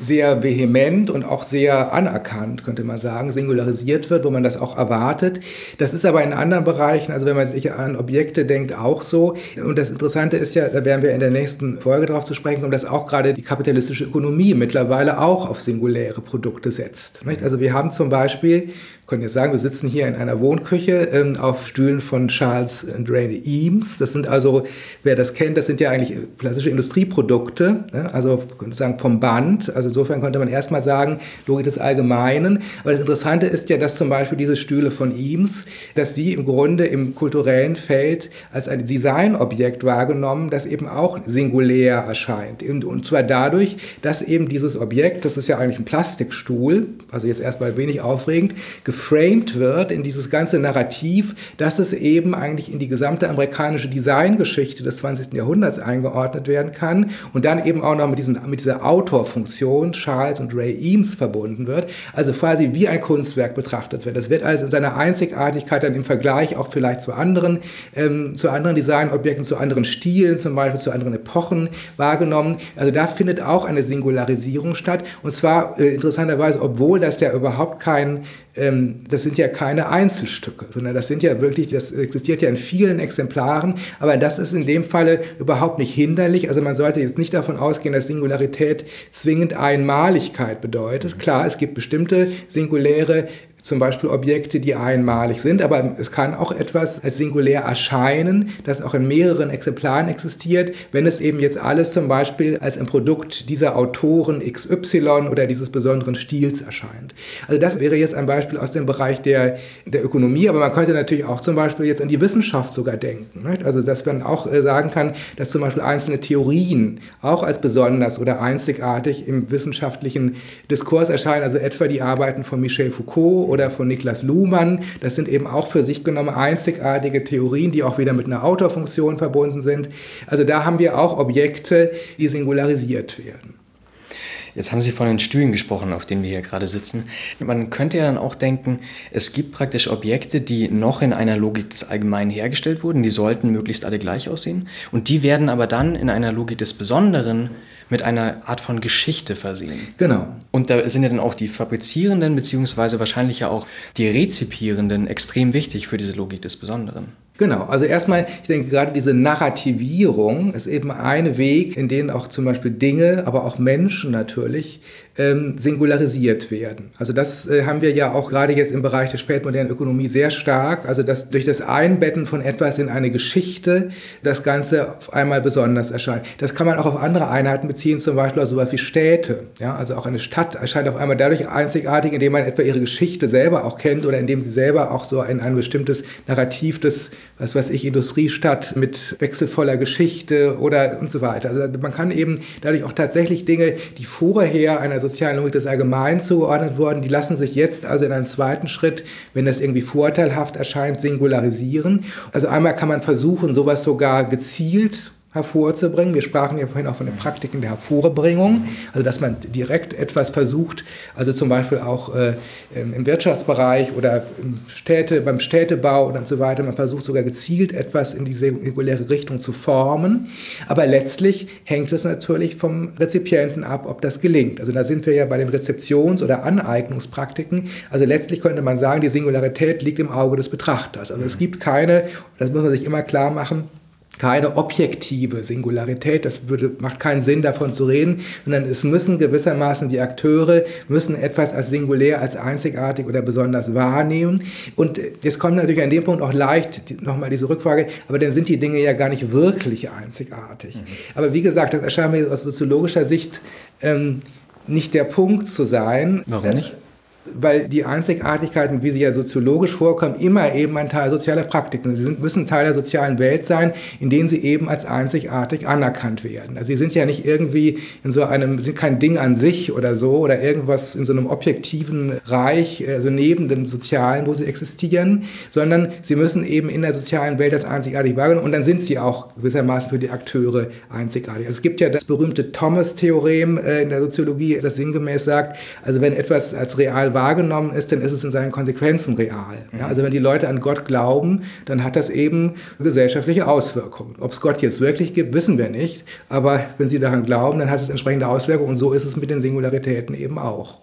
sehr vehement und auch sehr anerkannt, könnte man sagen, singularisiert wird, wo man das auch erwartet. Das ist aber in anderen Bereichen, also wenn man sich an Objekte denkt, auch so. Und das Interessante ist ja, da werden wir in der nächsten Folge darauf zu sprechen kommen, dass auch gerade die kapitalistische Ökonomie mittlerweile auch auf singuläre Produkte setzt. Also wir haben zum Beispiel können jetzt sagen, wir sitzen hier in einer Wohnküche ähm, auf Stühlen von Charles and Ray Eames. Das sind also, wer das kennt, das sind ja eigentlich klassische Industrieprodukte, ne? also könnte sagen vom Band. Also insofern könnte man erstmal sagen, Logik des Allgemeinen. Aber das Interessante ist ja, dass zum Beispiel diese Stühle von Eames, dass sie im Grunde im kulturellen Feld als ein Designobjekt wahrgenommen, das eben auch singulär erscheint. Und, und zwar dadurch, dass eben dieses Objekt, das ist ja eigentlich ein Plastikstuhl, also jetzt erstmal wenig aufregend, geframed wird in dieses ganze Narrativ, dass es eben eigentlich in die gesamte amerikanische Designgeschichte des 20. Jahrhunderts eingeordnet werden kann und dann eben auch noch mit, diesen, mit dieser Autorfunktion Charles und Ray Eames verbunden wird, also quasi wie ein Kunstwerk betrachtet wird. Das wird also in seiner Einzigartigkeit dann im Vergleich auch vielleicht zu anderen, ähm, zu anderen Designobjekten, zu anderen Stilen, zum Beispiel zu anderen Epochen wahrgenommen. Also da findet auch eine Singularisierung statt und zwar äh, interessanterweise, obwohl das ja überhaupt kein das sind ja keine Einzelstücke, sondern das sind ja wirklich, das existiert ja in vielen Exemplaren, aber das ist in dem Falle überhaupt nicht hinderlich. Also man sollte jetzt nicht davon ausgehen, dass Singularität zwingend Einmaligkeit bedeutet. Klar, es gibt bestimmte singuläre zum Beispiel Objekte, die einmalig sind, aber es kann auch etwas als singulär erscheinen, das auch in mehreren Exemplaren existiert, wenn es eben jetzt alles zum Beispiel als ein Produkt dieser Autoren XY oder dieses besonderen Stils erscheint. Also das wäre jetzt ein Beispiel aus dem Bereich der, der Ökonomie, aber man könnte natürlich auch zum Beispiel jetzt an die Wissenschaft sogar denken. Nicht? Also dass man auch äh, sagen kann, dass zum Beispiel einzelne Theorien auch als besonders oder einzigartig im wissenschaftlichen Diskurs erscheinen, also etwa die Arbeiten von Michel Foucault oder von Niklas Luhmann. Das sind eben auch für sich genommen einzigartige Theorien, die auch wieder mit einer Autorfunktion verbunden sind. Also da haben wir auch Objekte, die singularisiert werden. Jetzt haben Sie von den Stühlen gesprochen, auf denen wir hier gerade sitzen. Man könnte ja dann auch denken, es gibt praktisch Objekte, die noch in einer Logik des Allgemeinen hergestellt wurden, die sollten möglichst alle gleich aussehen. Und die werden aber dann in einer Logik des Besonderen mit einer Art von Geschichte versehen. Genau. Und da sind ja dann auch die Fabrizierenden, beziehungsweise wahrscheinlich ja auch die Rezipierenden extrem wichtig für diese Logik des Besonderen. Genau, also erstmal, ich denke gerade diese Narrativierung ist eben ein Weg, in dem auch zum Beispiel Dinge, aber auch Menschen natürlich ähm, singularisiert werden. Also das äh, haben wir ja auch gerade jetzt im Bereich der spätmodernen Ökonomie sehr stark. Also dass durch das Einbetten von etwas in eine Geschichte das Ganze auf einmal besonders erscheint. Das kann man auch auf andere Einheiten beziehen, zum Beispiel auf sowas wie Städte. Ja, also auch eine Stadt erscheint auf einmal dadurch einzigartig, indem man etwa ihre Geschichte selber auch kennt oder indem sie selber auch so ein, ein bestimmtes Narrativ des was weiß ich, Industriestadt mit wechselvoller Geschichte oder und so weiter. Also man kann eben dadurch auch tatsächlich Dinge, die vorher einer sozialen Logik des Allgemeinen zugeordnet wurden, die lassen sich jetzt also in einem zweiten Schritt, wenn das irgendwie vorteilhaft erscheint, singularisieren. Also einmal kann man versuchen, sowas sogar gezielt hervorzubringen. Wir sprachen ja vorhin auch von den Praktiken der Hervorbringung, also dass man direkt etwas versucht, also zum Beispiel auch äh, im Wirtschaftsbereich oder Städte, beim Städtebau und so weiter, man versucht sogar gezielt etwas in diese reguläre Richtung zu formen. Aber letztlich hängt es natürlich vom Rezipienten ab, ob das gelingt. Also da sind wir ja bei den Rezeptions- oder Aneignungspraktiken. Also letztlich könnte man sagen, die Singularität liegt im Auge des Betrachters. Also es gibt keine, das muss man sich immer klar machen, keine objektive Singularität. Das würde, macht keinen Sinn, davon zu reden, sondern es müssen gewissermaßen die Akteure müssen etwas als singulär, als einzigartig oder besonders wahrnehmen. Und jetzt kommt natürlich an dem Punkt auch leicht nochmal diese Rückfrage, aber dann sind die Dinge ja gar nicht wirklich einzigartig. Mhm. Aber wie gesagt, das erscheint mir aus soziologischer Sicht ähm, nicht der Punkt zu sein. Warum nicht? Weil die Einzigartigkeiten, wie sie ja soziologisch vorkommen, immer eben ein Teil sozialer Praktiken sind. Sie sind, müssen Teil der sozialen Welt sein, in denen sie eben als einzigartig anerkannt werden. Also sie sind ja nicht irgendwie in so einem, sind kein Ding an sich oder so oder irgendwas in so einem objektiven Reich, also neben dem Sozialen, wo sie existieren, sondern sie müssen eben in der sozialen Welt das einzigartig wahrgenommen und dann sind sie auch gewissermaßen für die Akteure einzigartig. Also es gibt ja das berühmte Thomas-Theorem äh, in der Soziologie, das sinngemäß sagt, also wenn etwas als real wahrgenommen ist, dann ist es in seinen Konsequenzen real. Ja, also wenn die Leute an Gott glauben, dann hat das eben gesellschaftliche Auswirkungen. Ob es Gott jetzt wirklich gibt, wissen wir nicht. Aber wenn sie daran glauben, dann hat es entsprechende Auswirkungen. Und so ist es mit den Singularitäten eben auch.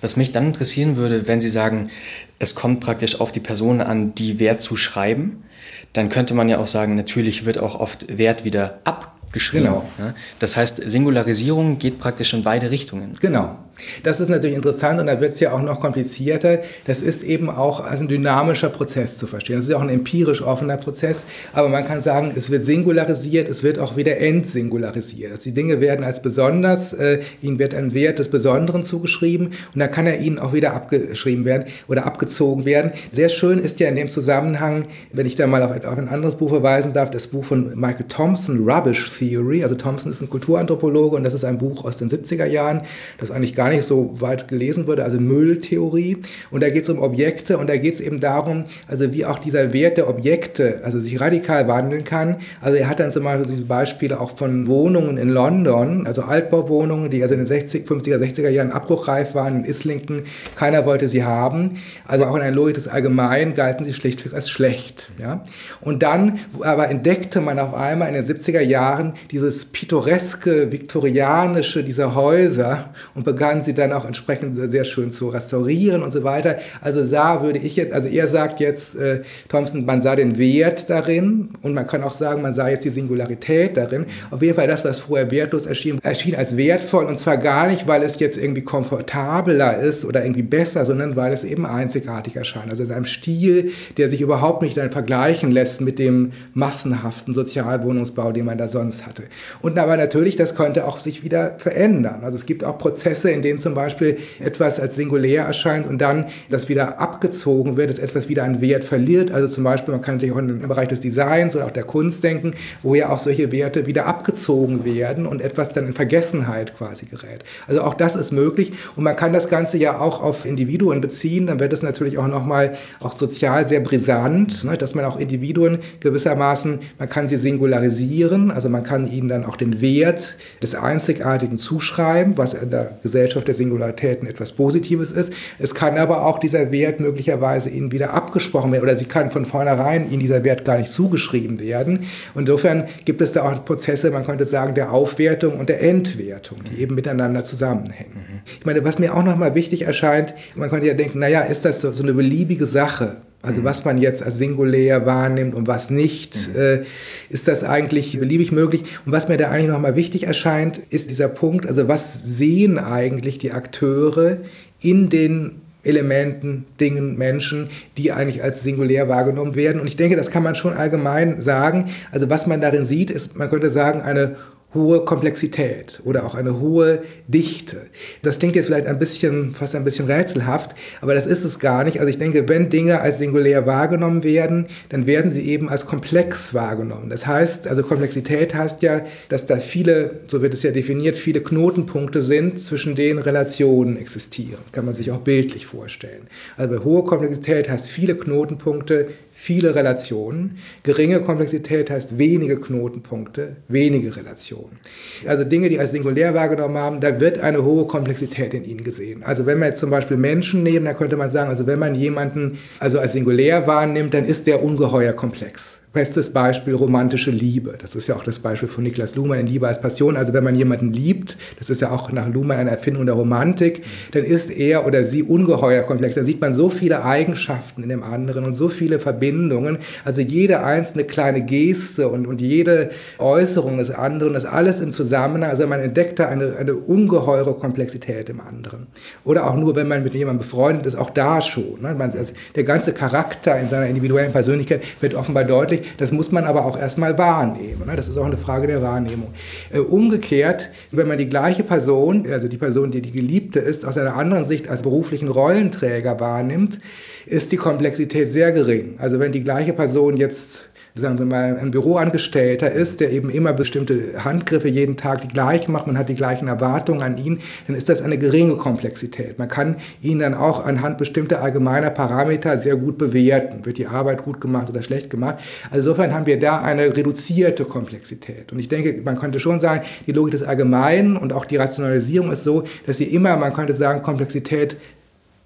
Was mich dann interessieren würde, wenn Sie sagen, es kommt praktisch auf die Person an, die Wert zu schreiben, dann könnte man ja auch sagen, natürlich wird auch oft Wert wieder abgeschrieben. Genau. Das heißt, Singularisierung geht praktisch in beide Richtungen. Genau. Das ist natürlich interessant und da wird es ja auch noch komplizierter. Das ist eben auch als ein dynamischer Prozess zu verstehen. Das ist ja auch ein empirisch offener Prozess, aber man kann sagen, es wird singularisiert, es wird auch wieder entsingularisiert. Also die Dinge werden als besonders, äh, ihnen wird ein Wert des Besonderen zugeschrieben und dann kann er ihnen auch wieder abgeschrieben werden oder abgezogen werden. Sehr schön ist ja in dem Zusammenhang, wenn ich da mal auf, auf ein anderes Buch verweisen darf, das Buch von Michael Thompson, Rubbish Theory. Also Thompson ist ein Kulturanthropologe und das ist ein Buch aus den 70er Jahren, das eigentlich gar nicht so weit gelesen wurde, also Mülltheorie. Und da geht es um Objekte und da geht es eben darum, also wie auch dieser Wert der Objekte, also sich radikal wandeln kann. Also er hat dann zum Beispiel diese Beispiele auch von Wohnungen in London, also Altbauwohnungen, die also in den 60, 50er, 60er Jahren abbruchreif waren in Islington. Keiner wollte sie haben. Also auch in einer Logik des Allgemeinen galten sie schlichtweg als schlecht. Ja? Und dann aber entdeckte man auf einmal in den 70er Jahren dieses pittoreske, viktorianische dieser Häuser und begann sie dann auch entsprechend sehr schön zu restaurieren und so weiter. Also sah, würde ich jetzt, also er sagt jetzt, äh, Thompson, man sah den Wert darin und man kann auch sagen, man sah jetzt die Singularität darin. Auf jeden Fall das, was vorher wertlos erschien, erschien als wertvoll und zwar gar nicht, weil es jetzt irgendwie komfortabler ist oder irgendwie besser, sondern weil es eben einzigartig erscheint. Also in einem Stil, der sich überhaupt nicht dann vergleichen lässt mit dem massenhaften Sozialwohnungsbau, den man da sonst hatte. Und aber natürlich, das könnte auch sich wieder verändern. Also es gibt auch Prozesse, in denen zum Beispiel etwas als singulär erscheint und dann das wieder abgezogen wird, dass etwas wieder an Wert verliert. Also zum Beispiel, man kann sich auch im Bereich des Designs oder auch der Kunst denken, wo ja auch solche Werte wieder abgezogen werden und etwas dann in Vergessenheit quasi gerät. Also auch das ist möglich und man kann das Ganze ja auch auf Individuen beziehen, dann wird es natürlich auch nochmal auch sozial sehr brisant, ne, dass man auch Individuen gewissermaßen, man kann sie singularisieren, also man kann ihnen dann auch den Wert des Einzigartigen zuschreiben, was in der Gesellschaft Gesellschaft der Singularitäten etwas Positives ist. Es kann aber auch dieser Wert möglicherweise ihnen wieder abgesprochen werden oder sie kann von vornherein ihnen dieser Wert gar nicht zugeschrieben werden. Insofern gibt es da auch Prozesse, man könnte sagen, der Aufwertung und der Entwertung, die eben miteinander zusammenhängen. Mhm. Ich meine, was mir auch nochmal wichtig erscheint, man könnte ja denken, naja, ist das so, so eine beliebige Sache? Also mhm. was man jetzt als singulär wahrnimmt und was nicht, mhm. äh, ist das eigentlich beliebig möglich. Und was mir da eigentlich nochmal wichtig erscheint, ist dieser Punkt, also was sehen eigentlich die Akteure in den Elementen, Dingen, Menschen, die eigentlich als singulär wahrgenommen werden. Und ich denke, das kann man schon allgemein sagen. Also was man darin sieht, ist, man könnte sagen, eine hohe Komplexität oder auch eine hohe Dichte. Das klingt jetzt vielleicht ein bisschen, fast ein bisschen rätselhaft, aber das ist es gar nicht. Also ich denke, wenn Dinge als singulär wahrgenommen werden, dann werden sie eben als komplex wahrgenommen. Das heißt, also Komplexität heißt ja, dass da viele, so wird es ja definiert, viele Knotenpunkte sind, zwischen denen Relationen existieren. Kann man sich auch bildlich vorstellen. Also hohe Komplexität heißt viele Knotenpunkte, viele Relationen. Geringe Komplexität heißt wenige Knotenpunkte, wenige Relationen. Also Dinge, die als singulär wahrgenommen haben, da wird eine hohe Komplexität in ihnen gesehen. Also wenn wir jetzt zum Beispiel Menschen nehmen, dann könnte man sagen, also wenn man jemanden also als singulär wahrnimmt, dann ist der ungeheuer komplex. Bestes Beispiel romantische Liebe. Das ist ja auch das Beispiel von Niklas Luhmann in Liebe als Passion. Also wenn man jemanden liebt, das ist ja auch nach Luhmann eine Erfindung der Romantik, dann ist er oder sie ungeheuer komplex. Dann sieht man so viele Eigenschaften in dem anderen und so viele Verbindungen. Also jede einzelne kleine Geste und, und jede Äußerung des anderen, das alles im Zusammenhang. Also man entdeckt da eine, eine ungeheure Komplexität im anderen. Oder auch nur, wenn man mit jemandem befreundet ist, auch da schon. Ne? Man, also der ganze Charakter in seiner individuellen Persönlichkeit wird offenbar deutlich das muss man aber auch erstmal wahrnehmen. Ne? Das ist auch eine Frage der Wahrnehmung. Äh, umgekehrt, wenn man die gleiche Person, also die Person, die die Geliebte ist, aus einer anderen Sicht als beruflichen Rollenträger wahrnimmt, ist die Komplexität sehr gering. Also wenn die gleiche Person jetzt sagen wir mal, ein Büroangestellter ist, der eben immer bestimmte Handgriffe jeden Tag die gleichen macht, man hat die gleichen Erwartungen an ihn, dann ist das eine geringe Komplexität. Man kann ihn dann auch anhand bestimmter allgemeiner Parameter sehr gut bewerten. Wird die Arbeit gut gemacht oder schlecht gemacht? Also insofern haben wir da eine reduzierte Komplexität. Und ich denke, man könnte schon sagen, die Logik des Allgemeinen und auch die Rationalisierung ist so, dass sie immer, man könnte sagen, Komplexität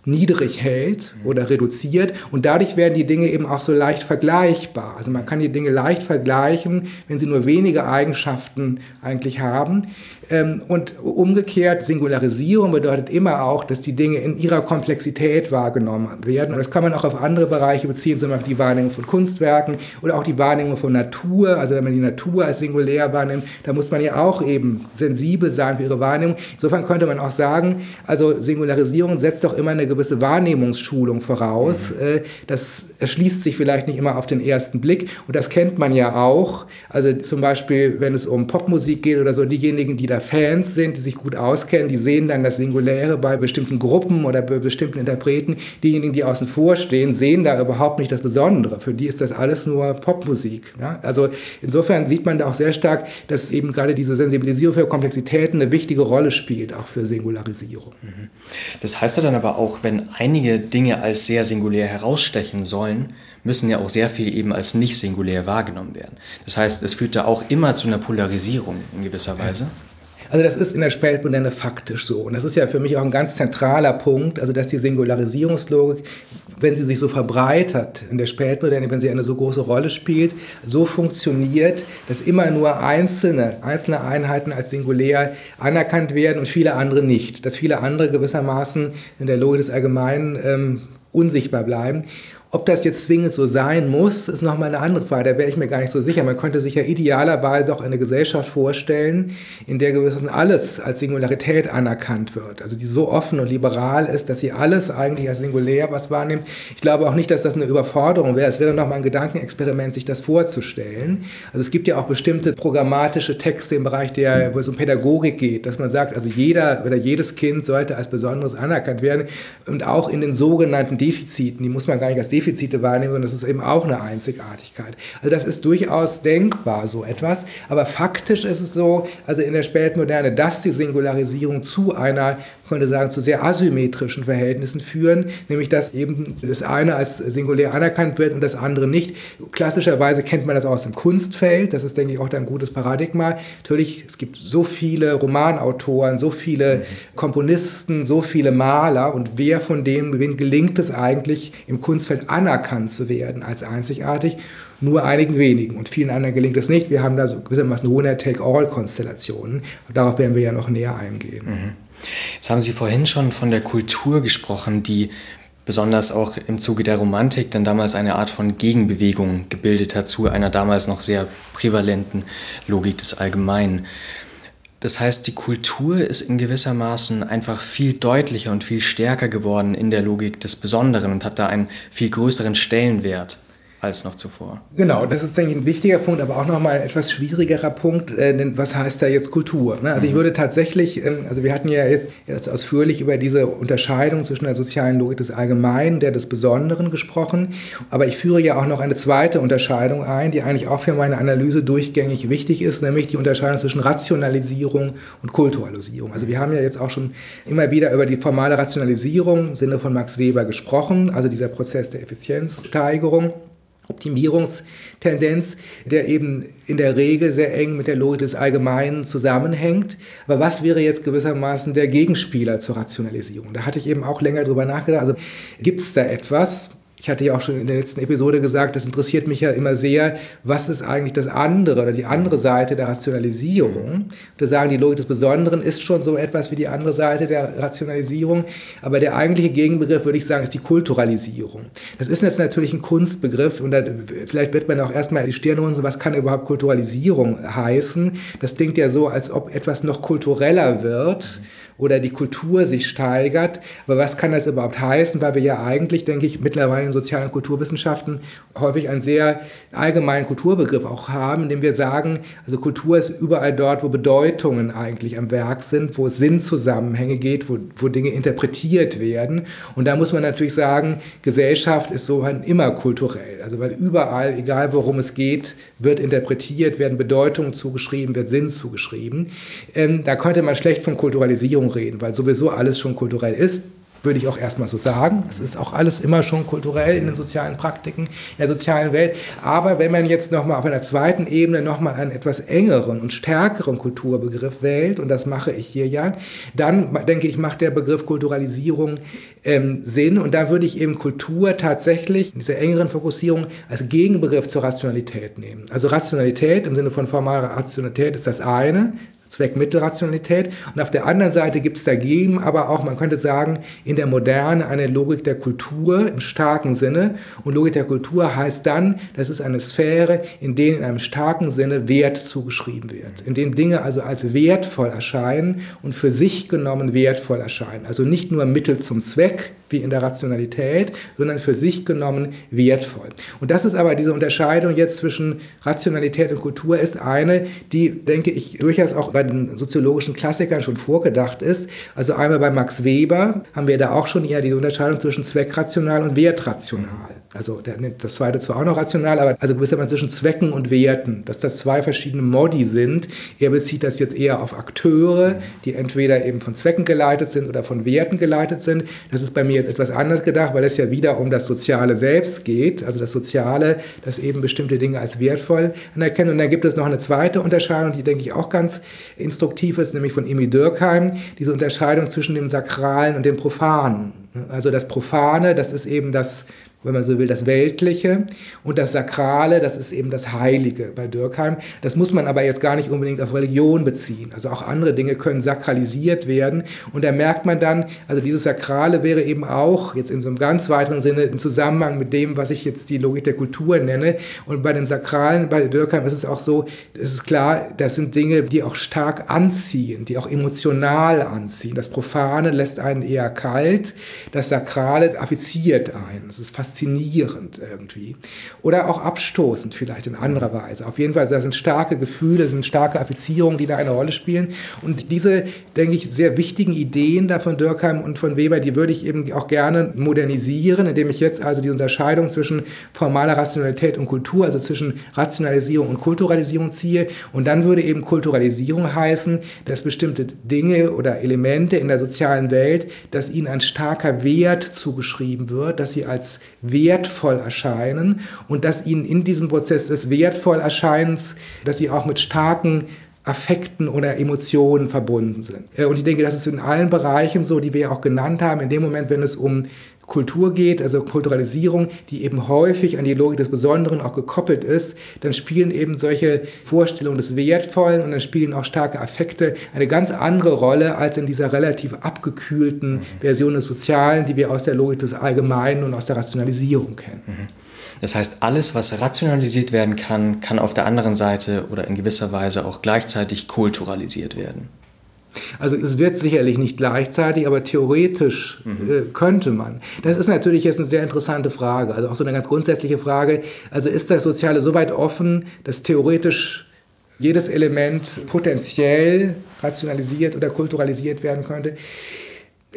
niedrig hält oder reduziert und dadurch werden die Dinge eben auch so leicht vergleichbar. Also man kann die Dinge leicht vergleichen, wenn sie nur wenige Eigenschaften eigentlich haben. Ähm, und umgekehrt, Singularisierung bedeutet immer auch, dass die Dinge in ihrer Komplexität wahrgenommen werden. Und das kann man auch auf andere Bereiche beziehen, zum Beispiel die Wahrnehmung von Kunstwerken oder auch die Wahrnehmung von Natur. Also wenn man die Natur als singulär wahrnimmt, da muss man ja auch eben sensibel sein für ihre Wahrnehmung. Insofern könnte man auch sagen, also Singularisierung setzt doch immer eine gewisse Wahrnehmungsschulung voraus. Mhm. Äh, das erschließt sich vielleicht nicht immer auf den ersten Blick. Und das kennt man ja auch. Also zum Beispiel, wenn es um Popmusik geht oder so, diejenigen, die da Fans sind, die sich gut auskennen, die sehen dann das Singuläre bei bestimmten Gruppen oder bei bestimmten Interpreten. Diejenigen, die außen vor stehen, sehen da überhaupt nicht das Besondere. Für die ist das alles nur Popmusik. Ja? Also insofern sieht man da auch sehr stark, dass eben gerade diese Sensibilisierung für Komplexitäten eine wichtige Rolle spielt, auch für Singularisierung. Mhm. Das heißt ja dann aber auch, wenn einige Dinge als sehr singulär herausstechen sollen, müssen ja auch sehr viel eben als nicht singulär wahrgenommen werden. Das heißt, es führt da auch immer zu einer Polarisierung in gewisser Weise. Also das ist in der Spätmoderne faktisch so. Und das ist ja für mich auch ein ganz zentraler Punkt, also dass die Singularisierungslogik, wenn sie sich so verbreitert in der Spätmoderne, wenn sie eine so große Rolle spielt, so funktioniert, dass immer nur einzelne, einzelne Einheiten als singulär anerkannt werden und viele andere nicht. Dass viele andere gewissermaßen in der Logik des Allgemeinen ähm, unsichtbar bleiben. Ob das jetzt zwingend so sein muss, ist nochmal eine andere Frage. Da wäre ich mir gar nicht so sicher. Man könnte sich ja idealerweise auch eine Gesellschaft vorstellen, in der gewissermaßen alles als Singularität anerkannt wird. Also die so offen und liberal ist, dass sie alles eigentlich als singulär was wahrnimmt. Ich glaube auch nicht, dass das eine Überforderung wäre. Es wäre nochmal ein Gedankenexperiment, sich das vorzustellen. Also es gibt ja auch bestimmte programmatische Texte im Bereich der, wo es um Pädagogik geht, dass man sagt, also jeder oder jedes Kind sollte als Besonderes anerkannt werden. Und auch in den sogenannten Defiziten, die muss man gar nicht als Defizite wahrnehmen, sondern das ist eben auch eine Einzigartigkeit. Also das ist durchaus denkbar, so etwas. Aber faktisch ist es so, also in der Spätmoderne, dass die Singularisierung zu einer könnte sagen, zu sehr asymmetrischen Verhältnissen führen, nämlich dass eben das eine als singulär anerkannt wird und das andere nicht. Klassischerweise kennt man das aus dem Kunstfeld, das ist, denke ich, auch ein gutes Paradigma. Natürlich, es gibt so viele Romanautoren, so viele Komponisten, so viele Maler und wer von denen gelingt es eigentlich, im Kunstfeld anerkannt zu werden als einzigartig? nur einigen wenigen und vielen anderen gelingt es nicht. Wir haben da so gewissermaßen Winner-Take-All-Konstellationen. Darauf werden wir ja noch näher eingehen. Mhm. Jetzt haben Sie vorhin schon von der Kultur gesprochen, die besonders auch im Zuge der Romantik dann damals eine Art von Gegenbewegung gebildet hat zu einer damals noch sehr prävalenten Logik des Allgemeinen. Das heißt, die Kultur ist in gewissermaßen einfach viel deutlicher und viel stärker geworden in der Logik des Besonderen und hat da einen viel größeren Stellenwert als noch zuvor. Genau, das ist, denke ich, ein wichtiger Punkt, aber auch nochmal ein etwas schwierigerer Punkt, äh, denn was heißt da jetzt Kultur? Ne? Also mhm. ich würde tatsächlich, ähm, also wir hatten ja jetzt, jetzt ausführlich über diese Unterscheidung zwischen der sozialen Logik des Allgemeinen, der des Besonderen gesprochen, aber ich führe ja auch noch eine zweite Unterscheidung ein, die eigentlich auch für meine Analyse durchgängig wichtig ist, nämlich die Unterscheidung zwischen Rationalisierung und Kulturalisierung. Also wir haben ja jetzt auch schon immer wieder über die formale Rationalisierung im Sinne von Max Weber gesprochen, also dieser Prozess der Effizienzsteigerung. Optimierungstendenz, der eben in der Regel sehr eng mit der Logik des Allgemeinen zusammenhängt. Aber was wäre jetzt gewissermaßen der Gegenspieler zur Rationalisierung? Da hatte ich eben auch länger drüber nachgedacht. Also gibt es da etwas, ich hatte ja auch schon in der letzten Episode gesagt, das interessiert mich ja immer sehr, was ist eigentlich das andere oder die andere Seite der Rationalisierung. Da sagen, die Logik des Besonderen ist schon so etwas wie die andere Seite der Rationalisierung, aber der eigentliche Gegenbegriff, würde ich sagen, ist die Kulturalisierung. Das ist jetzt natürlich ein Kunstbegriff und da, vielleicht wird man auch erstmal die Stirn runzeln, was kann überhaupt Kulturalisierung heißen? Das klingt ja so, als ob etwas noch kultureller wird oder die Kultur sich steigert. Aber was kann das überhaupt heißen? Weil wir ja eigentlich, denke ich, mittlerweile in sozialen Kulturwissenschaften häufig einen sehr allgemeinen Kulturbegriff auch haben, indem wir sagen, also Kultur ist überall dort, wo Bedeutungen eigentlich am Werk sind, wo es Sinnzusammenhänge geht, wo, wo Dinge interpretiert werden. Und da muss man natürlich sagen, Gesellschaft ist so halt immer kulturell. Also weil überall, egal worum es geht, wird interpretiert, werden Bedeutungen zugeschrieben, wird Sinn zugeschrieben. Ähm, da könnte man schlecht von Kulturalisierung reden, weil sowieso alles schon kulturell ist würde ich auch erstmal so sagen. Es ist auch alles immer schon kulturell in den sozialen Praktiken, in der sozialen Welt. Aber wenn man jetzt nochmal auf einer zweiten Ebene nochmal einen etwas engeren und stärkeren Kulturbegriff wählt, und das mache ich hier ja, dann denke ich, macht der Begriff Kulturalisierung ähm, Sinn. Und da würde ich eben Kultur tatsächlich in dieser engeren Fokussierung als Gegenbegriff zur Rationalität nehmen. Also Rationalität im Sinne von formaler Rationalität ist das eine, Zweckmittelrationalität. Und auf der anderen Seite gibt es dagegen aber auch, man könnte sagen, in der Moderne eine Logik der Kultur im starken Sinne. Und Logik der Kultur heißt dann, das ist eine Sphäre, in der in einem starken Sinne Wert zugeschrieben wird. In dem Dinge also als wertvoll erscheinen und für sich genommen wertvoll erscheinen. Also nicht nur Mittel zum Zweck, wie in der Rationalität, sondern für sich genommen wertvoll. Und das ist aber diese Unterscheidung jetzt zwischen Rationalität und Kultur ist eine, die, denke ich, durchaus auch bei den soziologischen Klassikern schon vorgedacht ist. Also einmal bei Max Weber haben wir da auch schon eher die Unterscheidung zwischen zweckrational und wertrational. Also der nimmt das zweite zwar auch noch rational, aber also gewissermaßen zwischen Zwecken und Werten, dass das zwei verschiedene Modi sind. Er bezieht das jetzt eher auf Akteure, die entweder eben von Zwecken geleitet sind oder von Werten geleitet sind. Das ist bei mir jetzt etwas anders gedacht, weil es ja wieder um das Soziale selbst geht, also das Soziale, das eben bestimmte Dinge als wertvoll anerkennt. Und dann gibt es noch eine zweite Unterscheidung, die denke ich auch ganz instruktiv ist, nämlich von Emil Durkheim, diese Unterscheidung zwischen dem Sakralen und dem Profanen. Also das Profane, das ist eben das wenn man so will, das Weltliche und das Sakrale, das ist eben das Heilige bei Dürkheim. Das muss man aber jetzt gar nicht unbedingt auf Religion beziehen. Also auch andere Dinge können sakralisiert werden und da merkt man dann, also dieses Sakrale wäre eben auch jetzt in so einem ganz weiteren Sinne im Zusammenhang mit dem, was ich jetzt die Logik der Kultur nenne. Und bei dem Sakralen, bei Dürkheim ist es auch so, es ist klar, das sind Dinge, die auch stark anziehen, die auch emotional anziehen. Das Profane lässt einen eher kalt, das Sakrale affiziert einen. Das ist fast faszinierend irgendwie. Oder auch abstoßend vielleicht in anderer Weise. Auf jeden Fall, da sind starke Gefühle, sind starke Affizierungen, die da eine Rolle spielen. Und diese, denke ich, sehr wichtigen Ideen da von Dürkheim und von Weber, die würde ich eben auch gerne modernisieren, indem ich jetzt also die Unterscheidung zwischen formaler Rationalität und Kultur, also zwischen Rationalisierung und Kulturalisierung ziehe. Und dann würde eben Kulturalisierung heißen, dass bestimmte Dinge oder Elemente in der sozialen Welt, dass ihnen ein starker Wert zugeschrieben wird, dass sie als wertvoll erscheinen und dass ihnen in diesem Prozess des wertvoll Erscheinens, dass sie auch mit starken Affekten oder Emotionen verbunden sind. Äh, und ich denke, das ist in allen Bereichen so, die wir auch genannt haben. In dem Moment, wenn es um Kultur geht, also Kulturalisierung, die eben häufig an die Logik des Besonderen auch gekoppelt ist, dann spielen eben solche Vorstellungen des Wertvollen und dann spielen auch starke Affekte eine ganz andere Rolle als in dieser relativ abgekühlten mhm. Version des Sozialen, die wir aus der Logik des Allgemeinen und aus der Rationalisierung kennen. Mhm. Das heißt, alles, was rationalisiert werden kann, kann auf der anderen Seite oder in gewisser Weise auch gleichzeitig kulturalisiert werden. Also es wird sicherlich nicht gleichzeitig, aber theoretisch mhm. äh, könnte man. Das ist natürlich jetzt eine sehr interessante Frage, also auch so eine ganz grundsätzliche Frage. Also ist das Soziale so weit offen, dass theoretisch jedes Element potenziell rationalisiert oder kulturalisiert werden könnte?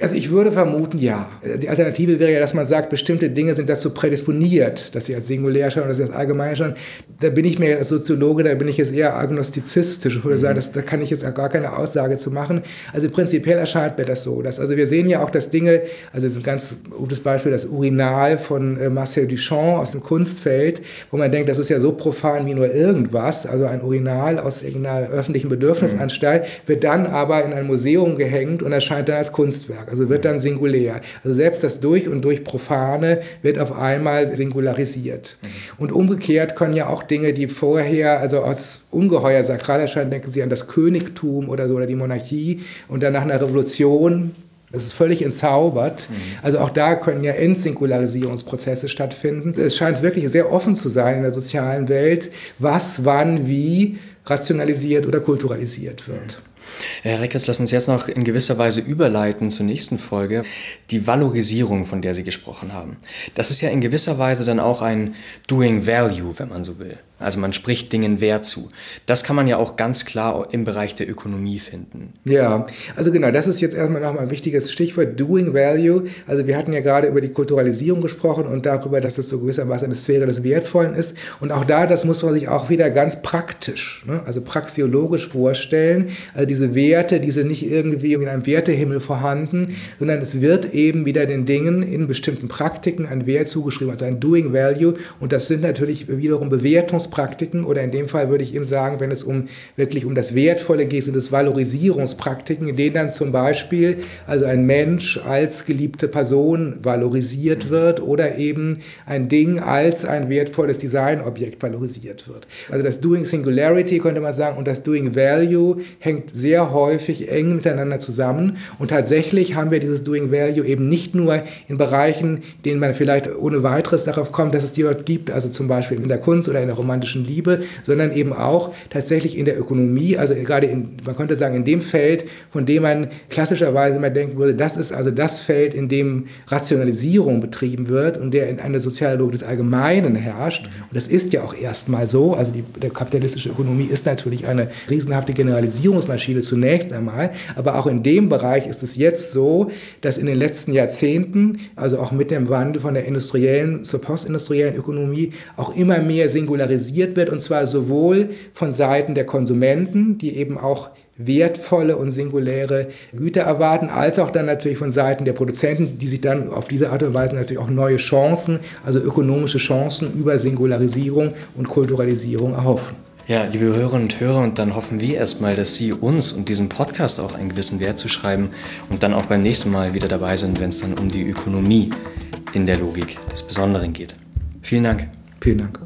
Also ich würde vermuten, ja. Die Alternative wäre ja, dass man sagt, bestimmte Dinge sind dazu prädisponiert, dass sie als singulär schauen, dass sie als allgemein schauen. Da bin ich mir als Soziologe, da bin ich jetzt eher agnostizistisch und würde mhm. sagen, das, da kann ich jetzt gar keine Aussage zu machen. Also prinzipiell erscheint mir das so. Dass, also wir sehen ja auch, dass Dinge, also das ist ein ganz gutes Beispiel, das Urinal von äh, Marcel Duchamp aus dem Kunstfeld, wo man denkt, das ist ja so profan wie nur irgendwas, also ein Urinal aus irgendeiner öffentlichen Bedürfnisanstalt, mhm. wird dann aber in ein Museum gehängt und erscheint dann als Kunstwerk also wird dann singulär. Also selbst das durch und durch Profane wird auf einmal singularisiert. Mhm. Und umgekehrt können ja auch Dinge, die vorher, also aus ungeheuer sakral erscheinen, denken Sie an das Königtum oder so oder die Monarchie und dann nach einer Revolution das ist völlig entzaubert. Mhm. Also auch da können ja Entsingularisierungsprozesse stattfinden. Es scheint wirklich sehr offen zu sein in der sozialen Welt, was, wann, wie rationalisiert oder kulturalisiert wird. Herr Reckers, lassen uns jetzt noch in gewisser Weise überleiten zur nächsten Folge, die Valorisierung, von der Sie gesprochen haben. Das ist ja in gewisser Weise dann auch ein Doing Value, wenn man so will. Also man spricht Dingen Wert zu. Das kann man ja auch ganz klar im Bereich der Ökonomie finden. Ja, also genau, das ist jetzt erstmal nochmal ein wichtiges Stichwort, Doing Value. Also wir hatten ja gerade über die Kulturalisierung gesprochen und darüber, dass es so gewissermaßen eine Sphäre des Wertvollen ist. Und auch da, das muss man sich auch wieder ganz praktisch, ne? also praxiologisch vorstellen. Also diese Werte, die sind nicht irgendwie in einem Wertehimmel vorhanden, sondern es wird eben wieder den Dingen in bestimmten Praktiken ein Wert zugeschrieben, also ein Doing Value. Und das sind natürlich wiederum Bewertungs Valorisierungspraktiken oder in dem Fall würde ich eben sagen, wenn es um wirklich um das Wertvolle geht, sind es Valorisierungspraktiken, in denen dann zum Beispiel also ein Mensch als geliebte Person valorisiert wird oder eben ein Ding als ein wertvolles Designobjekt valorisiert wird. Also das Doing Singularity könnte man sagen und das Doing Value hängt sehr häufig eng miteinander zusammen und tatsächlich haben wir dieses Doing Value eben nicht nur in Bereichen, denen man vielleicht ohne weiteres darauf kommt, dass es die dort gibt, also zum Beispiel in der Kunst oder in der Romantik romantischen Liebe, sondern eben auch tatsächlich in der Ökonomie, also gerade in, man könnte sagen, in dem Feld, von dem man klassischerweise immer denken würde, das ist also das Feld, in dem Rationalisierung betrieben wird und der in einer Sozialogik des Allgemeinen herrscht. Und das ist ja auch erstmal so. Also die, die kapitalistische Ökonomie ist natürlich eine riesenhafte Generalisierungsmaschine zunächst einmal, aber auch in dem Bereich ist es jetzt so, dass in den letzten Jahrzehnten, also auch mit dem Wandel von der industriellen zur postindustriellen Ökonomie, auch immer mehr Singularisierung kritisiert wird, und zwar sowohl von Seiten der Konsumenten, die eben auch wertvolle und singuläre Güter erwarten, als auch dann natürlich von Seiten der Produzenten, die sich dann auf diese Art und Weise natürlich auch neue Chancen, also ökonomische Chancen über Singularisierung und Kulturalisierung erhoffen. Ja, liebe Hörerinnen und Hörer, und dann hoffen wir erstmal, dass Sie uns und diesem Podcast auch einen gewissen Wert zuschreiben und dann auch beim nächsten Mal wieder dabei sind, wenn es dann um die Ökonomie in der Logik des Besonderen geht. Vielen Dank. Vielen Dank.